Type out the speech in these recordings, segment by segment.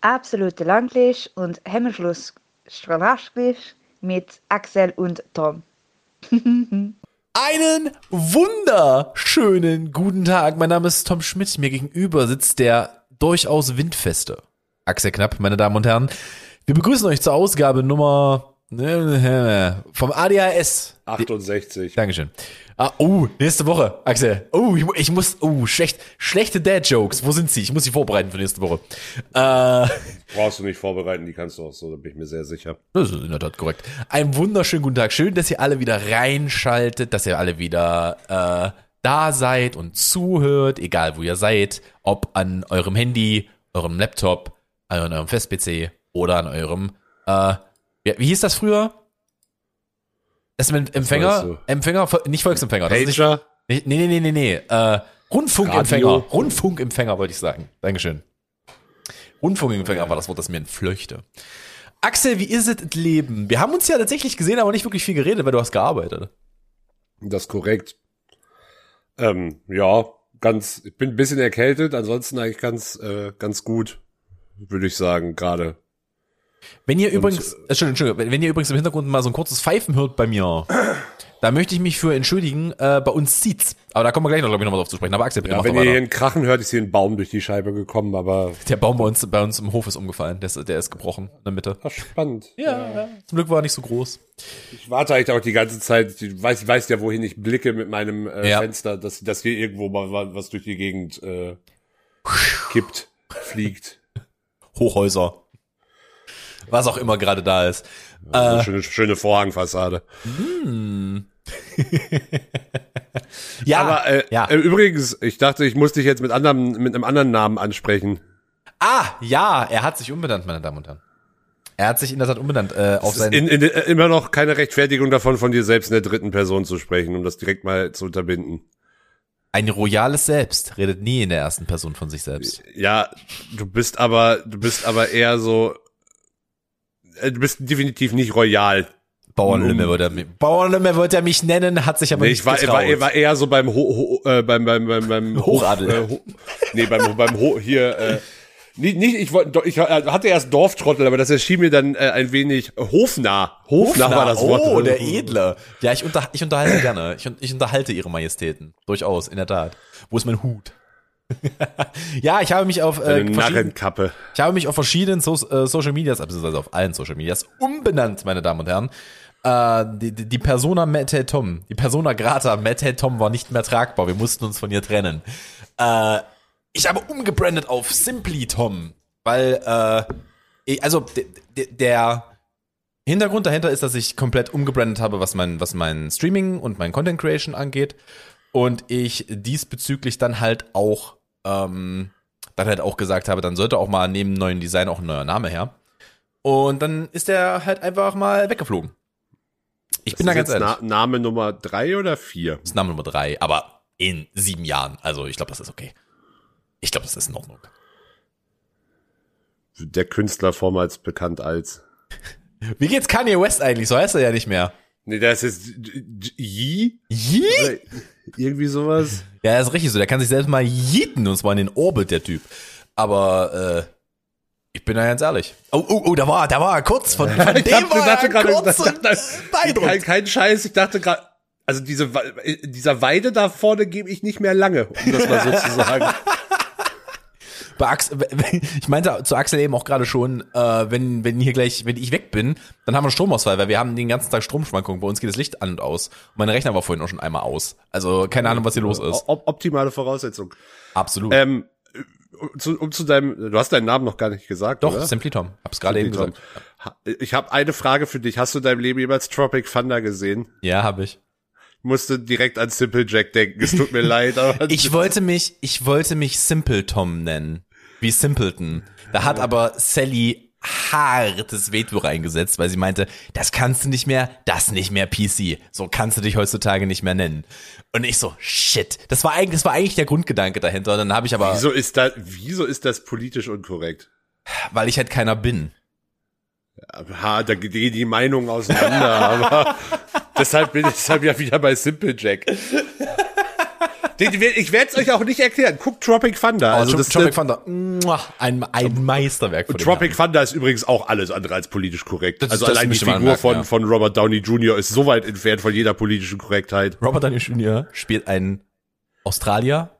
absolute Langlisch und Hemmschluss Strahlaschglisch mit Axel und Tom. Einen wunderschönen guten Tag. Mein Name ist Tom Schmidt. Mir gegenüber sitzt der durchaus windfeste Axel Knapp, meine Damen und Herren. Wir begrüßen euch zur Ausgabe Nummer vom ADHS. 68. Dankeschön. Ah, oh, nächste Woche, Axel. Oh, ich, ich muss, oh, schlecht, schlechte Dad-Jokes. Wo sind sie? Ich muss sie vorbereiten für nächste Woche. Äh, Brauchst du nicht vorbereiten, die kannst du auch so, da bin ich mir sehr sicher. Das ist in der Tat korrekt. Einen wunderschönen guten Tag. Schön, dass ihr alle wieder reinschaltet, dass ihr alle wieder äh, da seid und zuhört, egal wo ihr seid, ob an eurem Handy, eurem Laptop, an eurem Fest-PC oder an eurem, äh, wie, wie hieß das früher? Das mit Empfänger, Empfänger, nicht Volksempfänger. Das ist Pager? nicht, nee, nee, nee, nee, nee. Äh, Rundfunkempfänger. Radio. Rundfunkempfänger wollte ich sagen. Dankeschön. Rundfunkempfänger war das Wort, das mir entflöchte. Axel, wie ist es Leben? Wir haben uns ja tatsächlich gesehen, aber nicht wirklich viel geredet, weil du hast gearbeitet. Das ist korrekt. Ähm, ja, ganz, ich bin ein bisschen erkältet, ansonsten eigentlich ganz, äh, ganz gut, würde ich sagen, gerade. Wenn ihr übrigens, äh, Entschuldigung, Entschuldigung, wenn ihr übrigens im Hintergrund mal so ein kurzes Pfeifen hört bei mir, da möchte ich mich für entschuldigen, äh, bei uns zieht's. Aber da kommen wir gleich noch, glaube ich, noch mal drauf zu sprechen. Aber Axel, bitte Ja, wenn ihr hier einen Krachen hört, ist hier ein Baum durch die Scheibe gekommen, aber Der Baum bei uns, bei uns im Hof ist umgefallen. Der ist, der ist gebrochen in der Mitte. war spannend. Ja, zum Glück war er nicht so groß. Ich warte eigentlich auch die ganze Zeit, ich weiß, ich weiß ja, wohin ich blicke mit meinem äh, Ja. Fenster, dass, dass hier irgendwo mal was durch die Gegend äh, kippt, fliegt. Hochhäuser. Was auch immer gerade da ist. Also eine schöne, schöne Vorhangfassade. Ja, Aber äh, ja. äh, übrigens, ich dachte, ich muss dich jetzt mit anderem, mit einem anderen Namen ansprechen. Ah, ja, er hat sich umbenannt, meine Damen und Herren. Er hat sich in der Tat umbenannt äh, auf Es ist sein. in, in, äh, immer noch keine Rechtfertigung davon, von dir selbst in der dritten Person zu sprechen, um das direkt mal zu unterbinden. Ein royales Selbst redet nie in der ersten Person von sich selbst. Ja, du bist aber, du bist aber eher so, äh, du bist definitiv nicht royal. Bauernlümme wird er mich, Bauernlümme wird er mich nennen, hat sich aber Nee, nicht ich war, getraut. war, war eher so beim Ho, ho, äh, beim beim beim beim Hochadel. Hof, äh, ho, nee, beim beim Ho, hier äh, nicht, nicht ich wollte ich hatte erst Dorftrottel, aber das erschien mir dann äh, ein wenig hofnah. Hofnah, war das Wort. Oh, der Edle. Ja, ich, unter, ich unterhalte gerne. Ich, ich unterhalte ihre Majestäten. Durchaus, in der Tat. Wo ist mein Hut? ja, ich habe mich auf äh, Narrenkappe. ich habe mich auf verschiedenen so äh, Social Medias, beziehungsweise auf allen Social Medias umbenannt, meine Damen und Herren. Äh, die, die Persona Mette Tom, die Persona Grata Mette Tom war nicht mehr tragbar. Wir mussten uns von ihr trennen. Äh, ich habe umgebrandet auf Simply Tom, weil äh, also de- de- der Hintergrund dahinter ist, dass ich komplett umgebrandet habe, was mein was mein Streaming und mein Content Creation angeht und ich diesbezüglich dann halt auch ähm, dann halt auch gesagt habe, dann sollte auch mal neben neuen Design auch ein neuer Name her. Und dann ist der halt einfach mal weggeflogen. Ich bin da ganz ehrlich. Na, Name Nummer drei oder vier? Das ist Name Nummer drei, aber in sieben Jahren. Also ich glaube, das ist okay. Ich glaube, das ist in Ordnung. Der Künstler vormals bekannt als. Wie geht's Kanye West eigentlich? So heißt er ja nicht mehr. Nee, das ist Yi? Yee? Irgendwie sowas. Ja, das ist richtig so. Der kann sich selbst mal yeeten und zwar in den Orbit, der Typ. Aber äh, ich bin da ganz ehrlich. Oh, oh, oh, da war, da war er kurz von, von Ich dem dachte, war dachte er gerade, kurz und kein, kein Scheiß, ich dachte gerade, also diese, dieser Weide da vorne gebe ich nicht mehr lange, um das mal so zu sagen. Bei Axel, ich meinte zu Axel eben auch gerade schon, äh, wenn, wenn hier gleich, wenn ich weg bin, dann haben wir einen Stromausfall, weil wir haben den ganzen Tag Stromschwankungen. Bei uns geht das Licht an und aus. Und mein Rechner war vorhin auch schon einmal aus. Also keine Ahnung, was hier los ist. Op optimale Voraussetzung. Absolut. Ähm, zu, um zu deinem, du hast deinen Namen noch gar nicht gesagt, Doch, oder? Simply Tom. Hab's gerade eben gesagt. Ich habe eine Frage für dich. Hast du in deinem Leben jemals Tropic Thunder gesehen? Ja, habe ich. Musste direkt an Simple Jack denken. Es tut mir leid, aber Ich wollte mich, ich wollte mich Simple Tom nennen. Wie Simpleton. Da hat aber Sally hartes Veto reingesetzt, weil sie meinte, das kannst du nicht mehr, das nicht mehr PC. So kannst du dich heutzutage nicht mehr nennen. Und ich so, shit. Das war eigentlich, das war eigentlich der Grundgedanke dahinter. Und dann habe ich aber, wieso ist das, wieso ist das politisch unkorrekt? weil ich halt keiner bin. Ha, da gehen die Meinungen auseinander, aber deshalb bin ich deshalb ja wieder bei Simple Jack. Ich werde es euch auch nicht erklären. Guckt Tropic Thunder. Also Also das, Tropic Thunder, ein, ein Meisterwerk von dem Tropic. Thunder ist übrigens auch alles andere als politisch korrekt. Das- also das allein die Figur merken, von, ja. von Robert Downey Jr. ist so weit entfernt von jeder politischen Korrektheit. Robert Downey Jr. spielt einen Australier,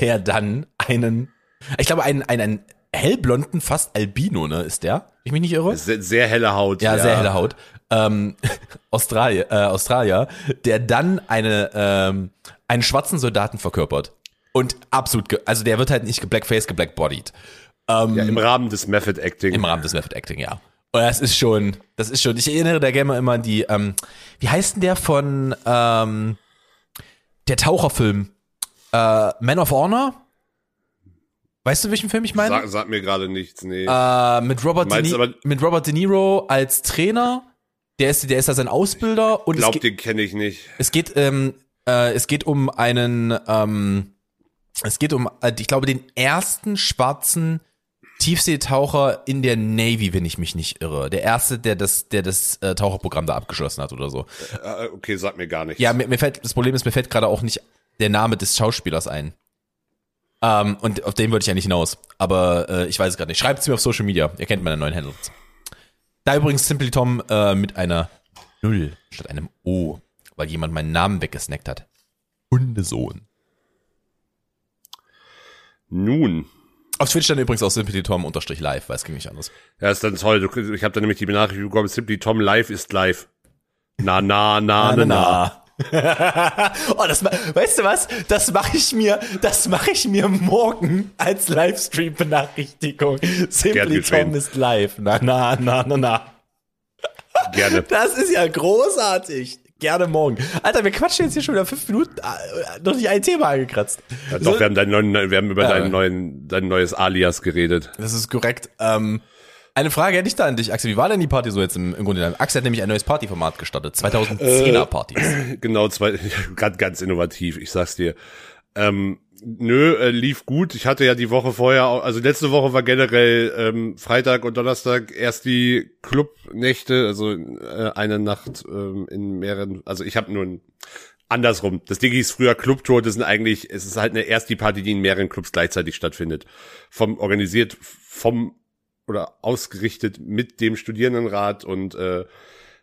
der dann einen, ich glaube, einen, einen, einen hellblonden, fast Albino, ne, ist der? Ich mich nicht irre? Sehr, sehr helle Haut. Ja, sehr helle Haut. Ähm, Australier, äh, Australier, der dann eine, ähm, einen schwarzen Soldaten verkörpert. Und absolut, ge also der wird halt nicht geblackface, geblackbodied. Ähm, Ja, Im Rahmen des Method Acting. Im Rahmen des Method Acting, ja. Und das ist schon, das ist schon, ich erinnere da gerne mal immer an die, ähm, wie heißt denn der von, ähm, der Taucherfilm? Äh, Man of Honor? Weißt du, welchen Film ich meine? Sag, sag mir gerade nichts, nee. Äh, mit, Robert De Meinst Ni- aber- mit Robert De Niro als Trainer. Der ist, der ist da sein Ausbilder und es, Glaub, den kenne ich nicht. es geht, ähm, äh, es geht um einen, ähm, es geht um, äh, ich glaube, den ersten schwarzen Tiefseetaucher in der Navy, wenn ich mich nicht irre. Der erste, der das, der das äh, Taucherprogramm da abgeschlossen hat oder so. Äh, okay, sag mir gar nichts. Ja, mir, mir fällt, das Problem ist, mir fällt gerade auch nicht der Name des Schauspielers ein. Ähm, und auf den wollte ich ja nicht hinaus. Aber äh, ich weiß es gerade nicht. Schreibt es mir auf Social Media. Ihr kennt meine neuen Handles. Da übrigens Simply Tom äh, mit einer Null statt einem O, weil jemand meinen Namen weggesnackt hat. Hundesohn. Nun. Auf Twitch dann übrigens auch Simply Tom unterstrich live, weil es ging nicht anders. Ja, ist dann toll. Ich habe da nämlich die Benachrichtigung bekommen, Simply Tom live ist live. Na, na, na, na, na. oh, das, weißt du was? Das mache ich mir, das mache ich mir morgen als Livestream-Benachrichtigung. Simply. Tom ist live. Na, na, na, na, na. Gerne. Das ist ja großartig. Gerne morgen. Alter, wir quatschen jetzt hier schon wieder fünf Minuten, äh, noch nicht ein Thema angekratzt. Ja, doch, wir haben, deinen neuen, wir haben über Ja. deinen neuen, dein neues Alias geredet. Das ist korrekt. Ähm, eine Frage hätte ich da an dich, Axel. Wie war denn die Party so jetzt im, im Grunde? Axel hat nämlich ein neues Partyformat gestartet. 2010er Partys. Genau, zwei, ganz, ganz innovativ, ich sag's dir. Ähm, nö, äh, lief gut. Ich hatte ja die Woche vorher, auch, also letzte Woche war generell ähm, Freitag und Donnerstag erst die Clubnächte, also äh, eine Nacht ähm, in mehreren, also ich habe nur ein andersrum. Das Ding hieß früher Clubtour, das sind eigentlich, es ist halt eine erst die Party, die in mehreren Clubs gleichzeitig stattfindet. Vom organisiert vom oder ausgerichtet mit dem Studierendenrat und äh,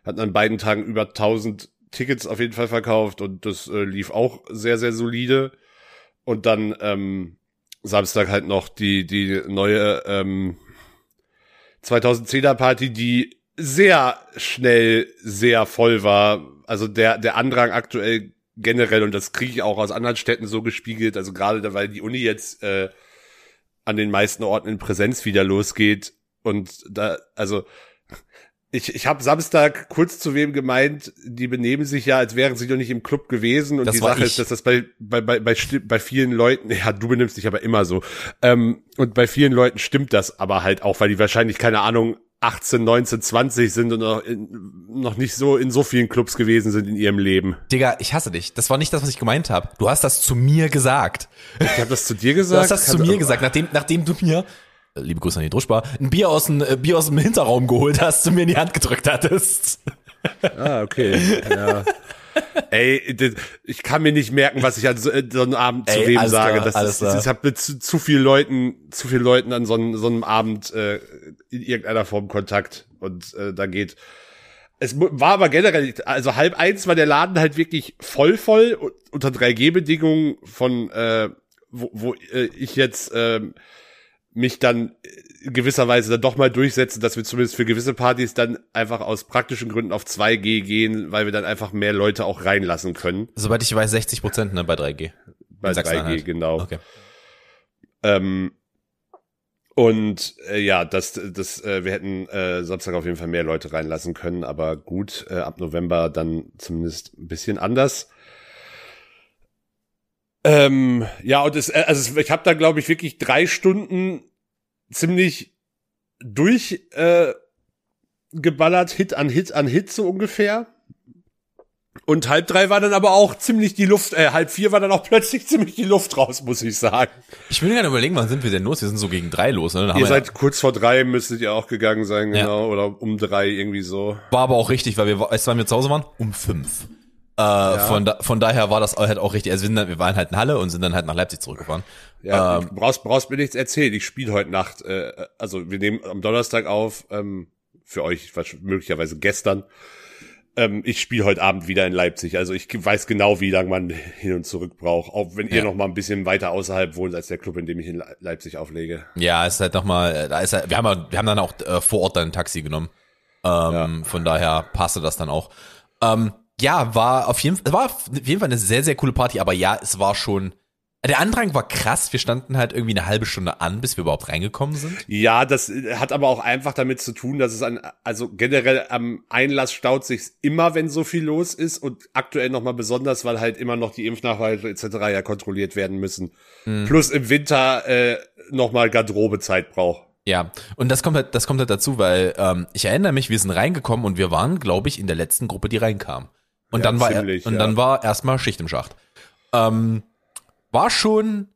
hatten an beiden Tagen über 1000 Tickets auf jeden Fall verkauft und das äh, lief auch sehr, sehr solide. Und dann ähm, Samstag halt noch die, die neue ähm, 2010er Party, die sehr schnell sehr voll war. Also der, der Andrang aktuell generell, und das kriege ich auch aus anderen Städten so gespiegelt, also gerade da, weil die Uni jetzt äh, an den meisten Orten in Präsenz wieder losgeht. Und da, also ich, ich habe Samstag kurz zu wem gemeint, die benehmen sich ja, als wären sie doch nicht im Club gewesen. Und Das die war Sache ich. ist, dass das bei, bei, bei, bei, bei vielen Leuten, ja, du benimmst dich aber immer so. Ähm, und bei vielen Leuten stimmt das aber halt auch, weil die wahrscheinlich, keine Ahnung, 18, 19, 20 sind und noch, in, noch nicht so in so vielen Clubs gewesen sind in ihrem Leben. Digga, ich hasse dich. Das war nicht das, was ich gemeint habe. Du hast das zu mir gesagt. Ich habe das zu dir Du gesagt. hast das zu Kann- mir gesagt, nachdem, nachdem du mir, liebe Grüße an die Druschbar, ein Bier aus dem, äh, Bier aus dem Hinterraum geholt hast, du mir in die Hand gedrückt hattest. Ah, okay. Ja. Ey, ich kann mir nicht merken, was ich an so, äh, einem Abend zu Ey, wem sage. klar, das ist, klar. ich habe mit zu, zu viel Leuten, zu viel Leuten an so, einem- so einem Abend äh, in irgendeiner Form Kontakt und äh, da geht. Es war aber generell, also halb eins war der Laden halt wirklich voll voll unter 3G-Bedingungen von, äh, wo, wo äh, ich jetzt ähm, mich dann in gewisser Weise dann doch mal durchsetzen, dass wir zumindest für gewisse Partys dann einfach aus praktischen Gründen auf 2G gehen, weil wir dann einfach mehr Leute auch reinlassen können. Soweit ich weiß, 60 Prozent ne, bei 3G. Bei In 3G, Sachsen-Anhalt. genau. Okay. Ähm, und äh, ja, das, das, äh, wir hätten äh, Samstag auf jeden Fall mehr Leute reinlassen können, aber gut, äh, ab November dann zumindest ein bisschen anders. Ähm, ja, und es, äh, also ich habe da, glaube ich, wirklich drei Stunden ziemlich durch äh, geballert, Hit an Hit an Hit so ungefähr. Und halb drei war dann aber auch ziemlich die Luft, äh, halb vier war dann auch plötzlich ziemlich die Luft raus, muss ich sagen. Ich will gerne überlegen, wann sind wir denn los? Wir sind so gegen drei los, ne? Ihr seid kurz vor drei, müsstet ihr auch gegangen sein, Ja. genau, oder um drei irgendwie so. War aber auch richtig, weil wir, wann wir zu Hause waren? Um fünf. Äh, von, da, von daher war das halt auch richtig. Also wir, sind dann, wir waren halt in Halle und sind dann halt nach Leipzig zurückgefahren. Ja, Ähm, du brauchst, brauchst mir nichts erzählen. Ich spiele heute Nacht, äh, also wir nehmen am Donnerstag auf, ähm, für euch möglicherweise gestern. Ähm, ich spiele heute Abend wieder in Leipzig. Also ich weiß genau, wie lange man hin und zurück braucht. Auch wenn ihr Ja. noch mal ein bisschen weiter außerhalb wohnt als der Club, in dem ich in Le- Leipzig auflege. Ja, ist halt nochmal, da ist halt, wir haben, ja- wir haben dann auch äh, vor Ort dann ein Taxi genommen. Ähm, Von daher passte das dann auch. Ähm, ja, war auf jeden Fall, war auf jeden Fall eine sehr, sehr coole Party, aber ja, es war schon, der Andrang war krass. Wir standen halt irgendwie eine halbe Stunde an, bis wir überhaupt reingekommen sind. Ja, das äh, hat aber auch einfach damit zu tun, dass es an, also generell am Einlass staut sich's immer, wenn so viel los ist und aktuell nochmal besonders, weil halt immer noch die Impfnachweise etc. ja kontrolliert werden müssen. Plus im Winter äh, nochmal Garderobezeit braucht. Ja, und das kommt halt, das kommt halt dazu, weil ähm, ich erinnere mich, wir sind reingekommen und wir waren, glaube ich, in der letzten Gruppe, die reinkam. Und Ja, dann war ziemlich, und ja. dann war erstmal Schicht im Schacht. Ähm, war schon,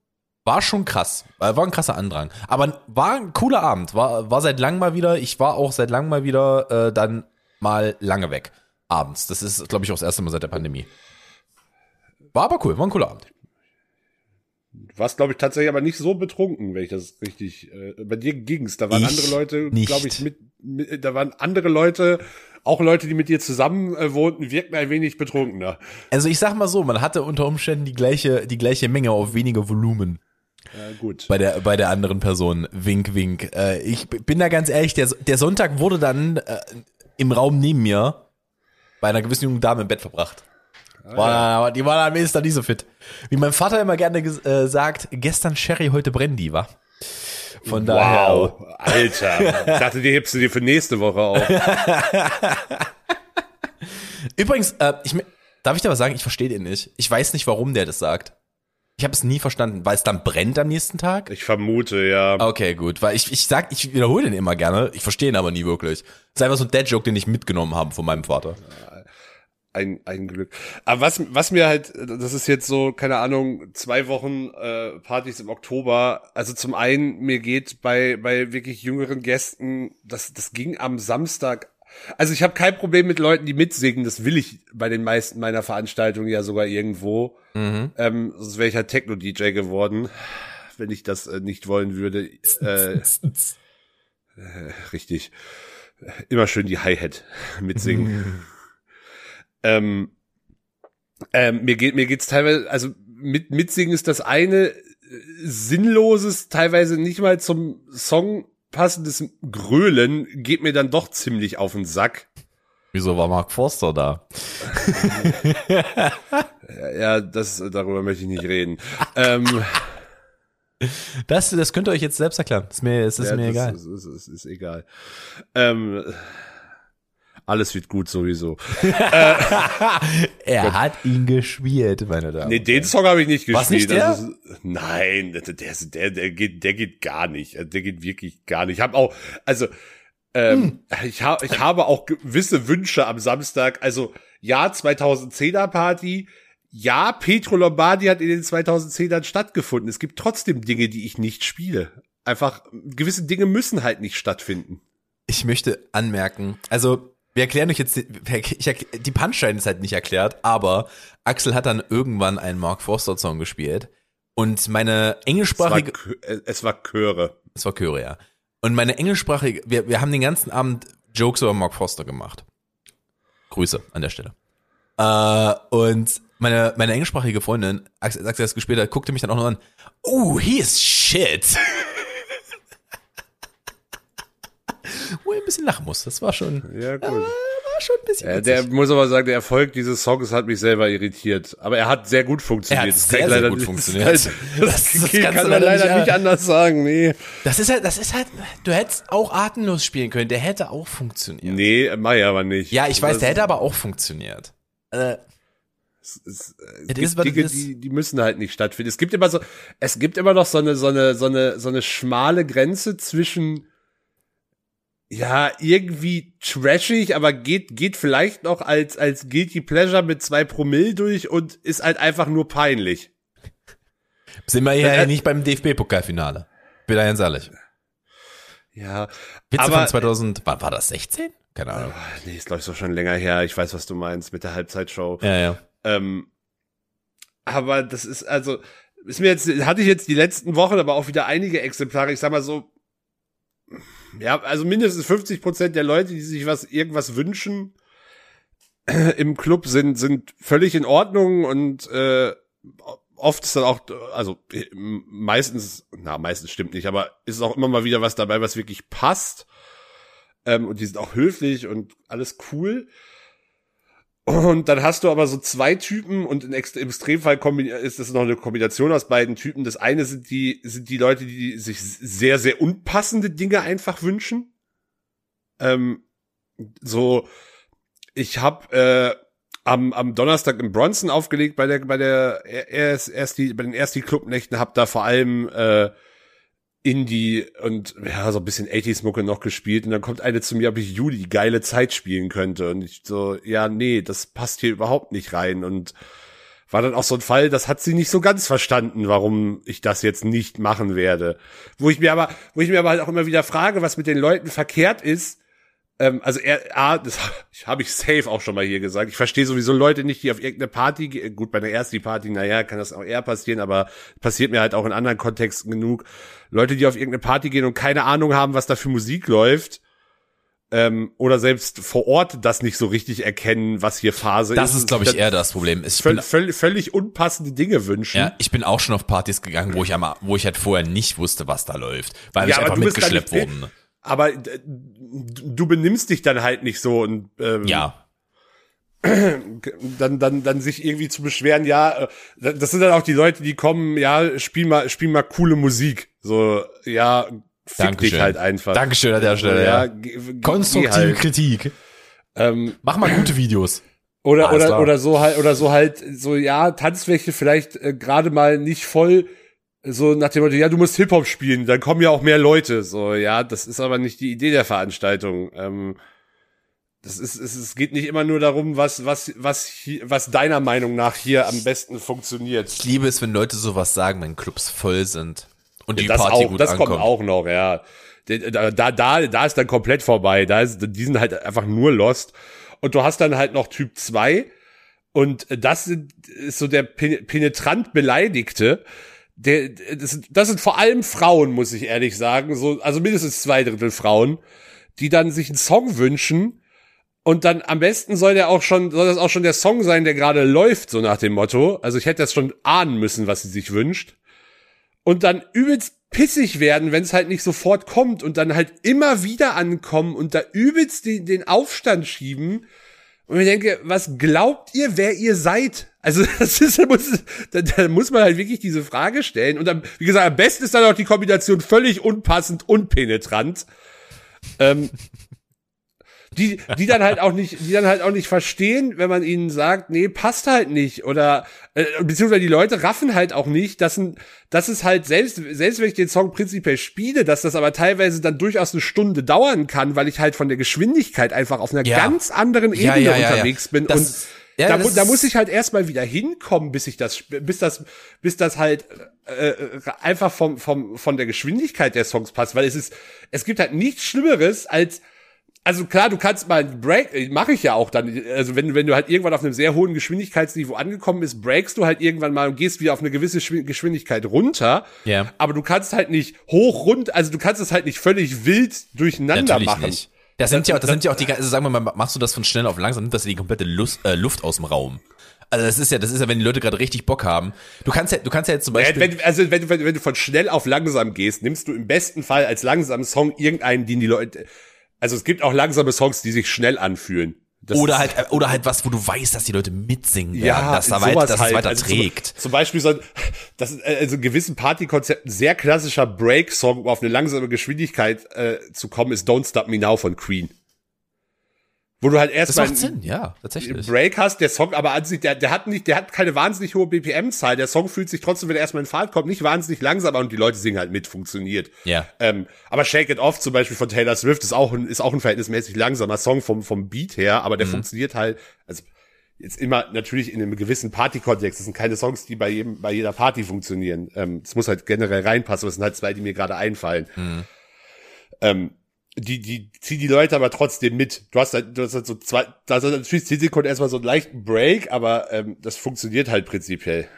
war schon krass, war ein krasser Andrang. Aber war ein cooler Abend, war, war seit langem mal wieder. Ich war auch seit langem mal wieder äh, dann mal lange weg abends. Das ist, glaube ich, auch das erste Mal seit der Pandemie. War aber cool, war ein cooler Abend. Du warst, glaube ich, tatsächlich aber nicht so betrunken, wenn ich das richtig. Äh, bei dir ging's. Da waren Ich andere Leute, glaube ich, mit, mit. Da waren andere Leute, auch Leute, die mit dir zusammen äh, wohnten, wirkten ein wenig betrunkener. Also ich sag mal so, man hatte unter Umständen die gleiche, die gleiche Menge auf weniger Volumen. Ja, gut. bei der bei der anderen Person. Wink, wink. Äh, ich bin da ganz ehrlich, der, der Sonntag wurde dann äh, im Raum neben mir bei einer gewissen jungen Dame im Bett verbracht. War, aber Die war am nächsten nicht so fit. Wie mein Vater immer gerne äh, sagt, gestern Sherry, heute Brandy, war. Von daher. Wow, Alter. Ich dachte, die hebst du dir für nächste Woche auf. Übrigens, äh, ich, darf ich dir was sagen? Ich verstehe den nicht. Ich weiß nicht, warum der das sagt. Ich habe es nie verstanden, weil es dann brennt am nächsten Tag. Ich vermute, ja. Okay, gut, weil ich, ich sag, ich wiederhole den immer gerne. Ich verstehe ihn aber nie wirklich. Das ist einfach so ein Dad-Joke, den ich mitgenommen habe von meinem Vater. Ein, ein Glück. Aber was, was mir halt, das ist jetzt so, keine Ahnung, zwei Wochen äh, Partys im Oktober. Also zum einen, mir geht bei, bei wirklich jüngeren Gästen, das, das ging am Samstag. Also ich habe kein Problem mit Leuten, die mitsingen. Das will ich bei den meisten meiner Veranstaltungen ja sogar irgendwo. Ähm, sonst wäre ich halt Techno-DJ geworden, wenn ich das äh, nicht wollen würde. Äh, richtig. Immer schön die Hi-Hat mitsingen. ähm, ähm, mir geht mir geht's teilweise, also mit mitsingen ist das eine äh, sinnloses, teilweise nicht mal zum Song passendes Grölen geht mir dann doch ziemlich auf den Sack. Wieso war Mark Forster da? Ja, das darüber möchte ich nicht reden. ähm, Das, das könnt ihr euch jetzt selbst erklären. Ist mir, es ist ja, mir das egal. Ist, ist, ist, ist egal. Ähm, alles wird gut sowieso. er hat ihn gespielt, meine Damen. Nee, den Song habe ich nicht gespielt. Was, nicht der? Ist, nein, der, der, der, geht, der geht gar nicht. Der geht wirklich gar nicht. Ich habe auch, also ähm, Hm. ich, hab, ich habe auch gewisse Wünsche am Samstag. Also ja, 2010er Party. Ja, Petro Lombardi hat in den 2010ern stattgefunden. Es gibt trotzdem Dinge, die ich nicht spiele. Einfach, gewisse Dinge müssen halt nicht stattfinden. Ich möchte anmerken, also wir erklären euch jetzt, die- ich, erkl- die Punchline ist halt nicht erklärt, aber Axel hat dann irgendwann einen Mark Forster Song gespielt und meine englischsprachige, Chö- es war Chöre. es war Chöre, ja. Und meine englischsprachige, wir, wir haben den ganzen Abend Jokes über Mark Forster gemacht. Grüße an der Stelle. Äh, und meine, meine englischsprachige Freundin, Axel, als Axel das gespielt hat, guckte mich dann auch noch an. Oh, he is shit. Wo ich ein bisschen lachen muss. Das war schon, Ja, gut. war schon ein bisschen witzig. der muss aber sagen, der Erfolg dieses Songs hat mich selber irritiert. Aber er hat sehr gut funktioniert. Er hat sehr, sehr leider gut nicht- funktioniert. Das, Das- das, kann man leider nicht- nicht anders sagen, nee. Das ist halt, das ist halt, du hättest auch atemlos spielen können. Der hätte auch funktioniert. Nee, mach ich aber nicht. Ja, ich weiß, Das- der hätte aber auch funktioniert. Äh, es, es, es gibt is Dinge, die, die müssen halt nicht stattfinden. Es gibt immer so, es gibt immer noch so eine, so eine, so eine, so eine schmale Grenze zwischen, ja, irgendwie trashig, aber geht, geht vielleicht noch als, als Guilty Pleasure mit zwei Promille durch und ist halt einfach nur peinlich. sind wir hier Äh, nicht beim DFB-Pokalfinale. Bin da ganz ehrlich. Ja. Witze aber, von 2000, war, war das 16? Keine Ahnung. Nee, ist glaube ich so schon länger her. Ich weiß, was du meinst mit der Halbzeitshow. Ja, ja. Ähm, aber das ist also, ist mir jetzt, hatte ich jetzt die letzten Wochen aber auch wieder einige Exemplare, ich sag mal so, ja, also mindestens 50 Prozent der Leute, die sich was, irgendwas wünschen, im Club sind, sind völlig in Ordnung und, äh, oft ist dann auch, also meistens, na, meistens stimmt nicht, aber ist auch immer mal wieder was dabei, was wirklich passt. Ähm, und die sind auch höflich und alles cool. Und dann hast du aber so zwei Typen und im Extremfall ist das noch eine Kombination aus beiden Typen. Das eine sind die, sind die Leute, die sich sehr, sehr unpassende Dinge einfach wünschen. Ähm, so, ich habe äh, am, am Donnerstag im Bronson aufgelegt bei der, bei der erst, erst die, bei den ersten Clubnächten, hab da vor allem äh, Indie und ja, so ein bisschen 80s Mucke noch gespielt. Und dann kommt eine zu mir, ob ich Juli geile Zeit spielen könnte. Und ich so, ja, nee, das passt hier überhaupt nicht rein. Und war dann auch so ein Fall, das hat sie nicht so ganz verstanden, warum ich das jetzt nicht machen werde. Wo ich mir aber, wo ich mir aber halt auch immer wieder frage, was mit den Leuten verkehrt ist, ähm, also er, A, das habe ich safe auch schon mal hier gesagt. Ich verstehe sowieso Leute nicht, die auf irgendeine Party gehen. Gut, bei einer ersten Party, naja, kann das auch eher passieren, aber passiert mir halt auch in anderen Kontexten genug. Leute, die auf irgendeine Party gehen und keine Ahnung haben, was da für Musik läuft. Ähm, oder selbst vor Ort das nicht so richtig erkennen, was hier Phase das ist. Das ist, glaube ich, eher das Problem. Ich völ völ völlig unpassende Dinge wünschen. Ja, ich bin auch schon auf Partys gegangen, wo ich einmal, wo ich halt vorher nicht wusste, was da läuft, weil ja, ich einfach mitgeschleppt worden aber du benimmst dich dann halt nicht so und ähm, ja dann dann dann sich irgendwie zu beschweren ja äh, das sind dann auch die Leute die kommen ja spiel mal spiel mal coole Musik so ja fick Dankeschön. dich halt einfach Dankeschön an der Stelle ja, ja. konstruktive halt. Kritik ähm, mach mal gute Videos oder Alles oder klar. oder so halt oder so halt so ja Tanzfläche vielleicht äh, gerade mal nicht voll so nach dem Motto, ja, du musst Hip-Hop spielen, dann kommen ja auch mehr Leute. So, ja, das ist aber nicht die Idee der Veranstaltung. Ähm, das ist, es, es geht nicht immer nur darum, was, was, was, hier, was deiner Meinung nach hier am besten funktioniert. Ich liebe es, wenn Leute sowas sagen, wenn Clubs voll sind. Und die ja, das Party auch, gut Das ankommt. kommt auch noch, ja. Da, da, da, da ist dann komplett vorbei. Da ist, die sind halt einfach nur lost. Und du hast dann halt noch Typ 2. Und das ist so der penetrant Beleidigte, der, das, das sind vor allem Frauen, muss ich ehrlich sagen, so, also mindestens zwei Drittel Frauen, die dann sich einen Song wünschen und dann am besten soll der auch schon, soll das auch schon der Song sein, der gerade läuft, so nach dem Motto. Also ich hätte das schon ahnen müssen, was sie sich wünscht. Und dann übelst pissig werden, wenn es halt nicht sofort kommt und dann halt immer wieder ankommen und da übelst den, den Aufstand schieben und ich denke, was glaubt ihr, wer ihr seid? Also das ist, da muss, da, da muss man halt wirklich diese Frage stellen. Und dann, wie gesagt, am besten ist dann auch die Kombination völlig unpassend und penetrant. Ähm, die, die dann halt auch nicht, die dann halt auch nicht verstehen, wenn man ihnen sagt, nee, passt halt nicht. Oder äh, beziehungsweise die Leute raffen halt auch nicht, dass, ein, dass es halt selbst, selbst wenn ich den Song prinzipiell spiele, dass das aber teilweise dann durchaus eine Stunde dauern kann, weil ich halt von der Geschwindigkeit einfach auf einer ja. ganz anderen Ebene ja, ja, unterwegs bin. Das, und ja, da, da muss ich halt erstmal wieder hinkommen, bis ich das, bis das, bis das halt äh, äh, einfach vom, vom, von der Geschwindigkeit der Songs passt, weil es ist, es gibt halt nichts Schlimmeres als also klar, du kannst mal Break, äh, mache ich ja auch dann. Also wenn, wenn du halt irgendwann auf einem sehr hohen Geschwindigkeitsniveau angekommen bist, breakst du halt irgendwann mal und gehst wieder auf eine gewisse Geschwindigkeit runter. Ja. Yeah. Aber du kannst halt nicht hoch rund, also du kannst es halt nicht völlig wild durcheinander Natürlich machen. Nicht. Das sind ja, das, das sind ja auch die, also sagen wir mal, machst du das von schnell auf langsam, nimmt das die komplette Lust, äh, Luft aus dem Raum. Also das ist ja, das ist ja, wenn die Leute gerade richtig Bock haben. Du kannst ja, du kannst ja jetzt zum Beispiel. Wenn, also wenn, wenn, wenn du von schnell auf langsam gehst, nimmst du im besten Fall als langsamen Song irgendeinen, den die Leute also es gibt auch langsame Songs, die sich schnell anfühlen. Das oder halt, oder halt was, wo du weißt, dass die Leute mitsingen werden, ja, dass, da weit, dass halt. es weiter also trägt. Zum, zum, Beispiel so, das ist also in gewissen Partykonzepten sehr klassischer Break-Song, um auf eine langsame Geschwindigkeit äh, zu kommen, ist Don't Stop Me Now von Queen. Wo du halt erstmal einen ja, tatsächlich. Break hast, der Song aber an sich, der, der hat nicht, der hat keine wahnsinnig hohe BPM-Zahl. Der Song fühlt sich trotzdem, wenn er erstmal in Fahrt kommt, nicht wahnsinnig langsam und die Leute singen halt mit, funktioniert. Ja. Ähm, aber Shake It Off zum Beispiel von Taylor Swift ist auch ein, ist auch ein verhältnismäßig langsamer Song vom, vom Beat her, aber der mhm. funktioniert halt, also jetzt immer natürlich in einem gewissen Party-Kontext. Das sind keine Songs, die bei jedem, bei jeder Party funktionieren. Ähm, es muss halt generell reinpassen, aber es sind halt zwei, die mir gerade einfallen. Mhm. Ähm, die, die ziehen die Leute aber trotzdem mit. Du hast halt, du hast halt so zwei, da hast halt natürlich 10 Sekunden erstmal so einen leichten Break, aber ähm, das funktioniert halt prinzipiell.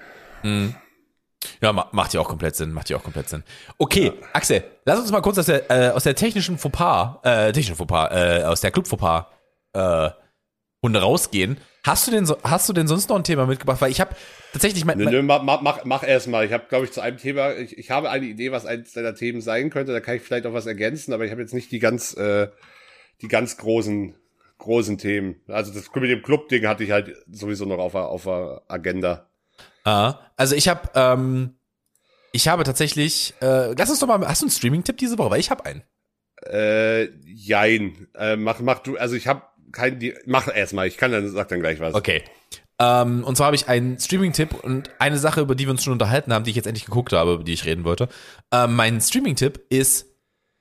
Ja, ma macht ja auch komplett Sinn, macht ja auch komplett Sinn. Okay, Axel, lass uns mal kurz aus der, äh, aus der technischen Fauxpas, äh, technischen Fauxpas, äh, aus der Club Fauxpas, äh, Runde rausgehen. Hast du denn so, hast du denn sonst noch ein Thema mitgebracht? Weil ich habe tatsächlich mein, Nö, mein nö, mach, mach, mach, mach erst mal. Ich habe, glaube ich, zu einem Thema, ich, ich habe eine Idee, was eines deiner Themen sein könnte. Da kann ich vielleicht auch was ergänzen, aber ich habe jetzt nicht die ganz, äh, die ganz großen, großen Themen. Also das mit dem Club-Ding hatte ich halt sowieso noch auf der, auf der Agenda. Ah, also ich habe, ähm, ich habe tatsächlich, äh, lass uns doch mal, hast du einen Streaming-Tipp diese Woche? Weil ich habe einen. Äh, jein. Äh, mach, mach du, also ich habe kein, die, mach erst mal. Ich kann dann, sag dann gleich was. Okay. Ähm, und zwar habe ich einen Streaming-Tipp und eine Sache, über die wir uns schon unterhalten haben, die ich jetzt endlich geguckt habe, über die ich reden wollte. Ähm, mein Streaming-Tipp ist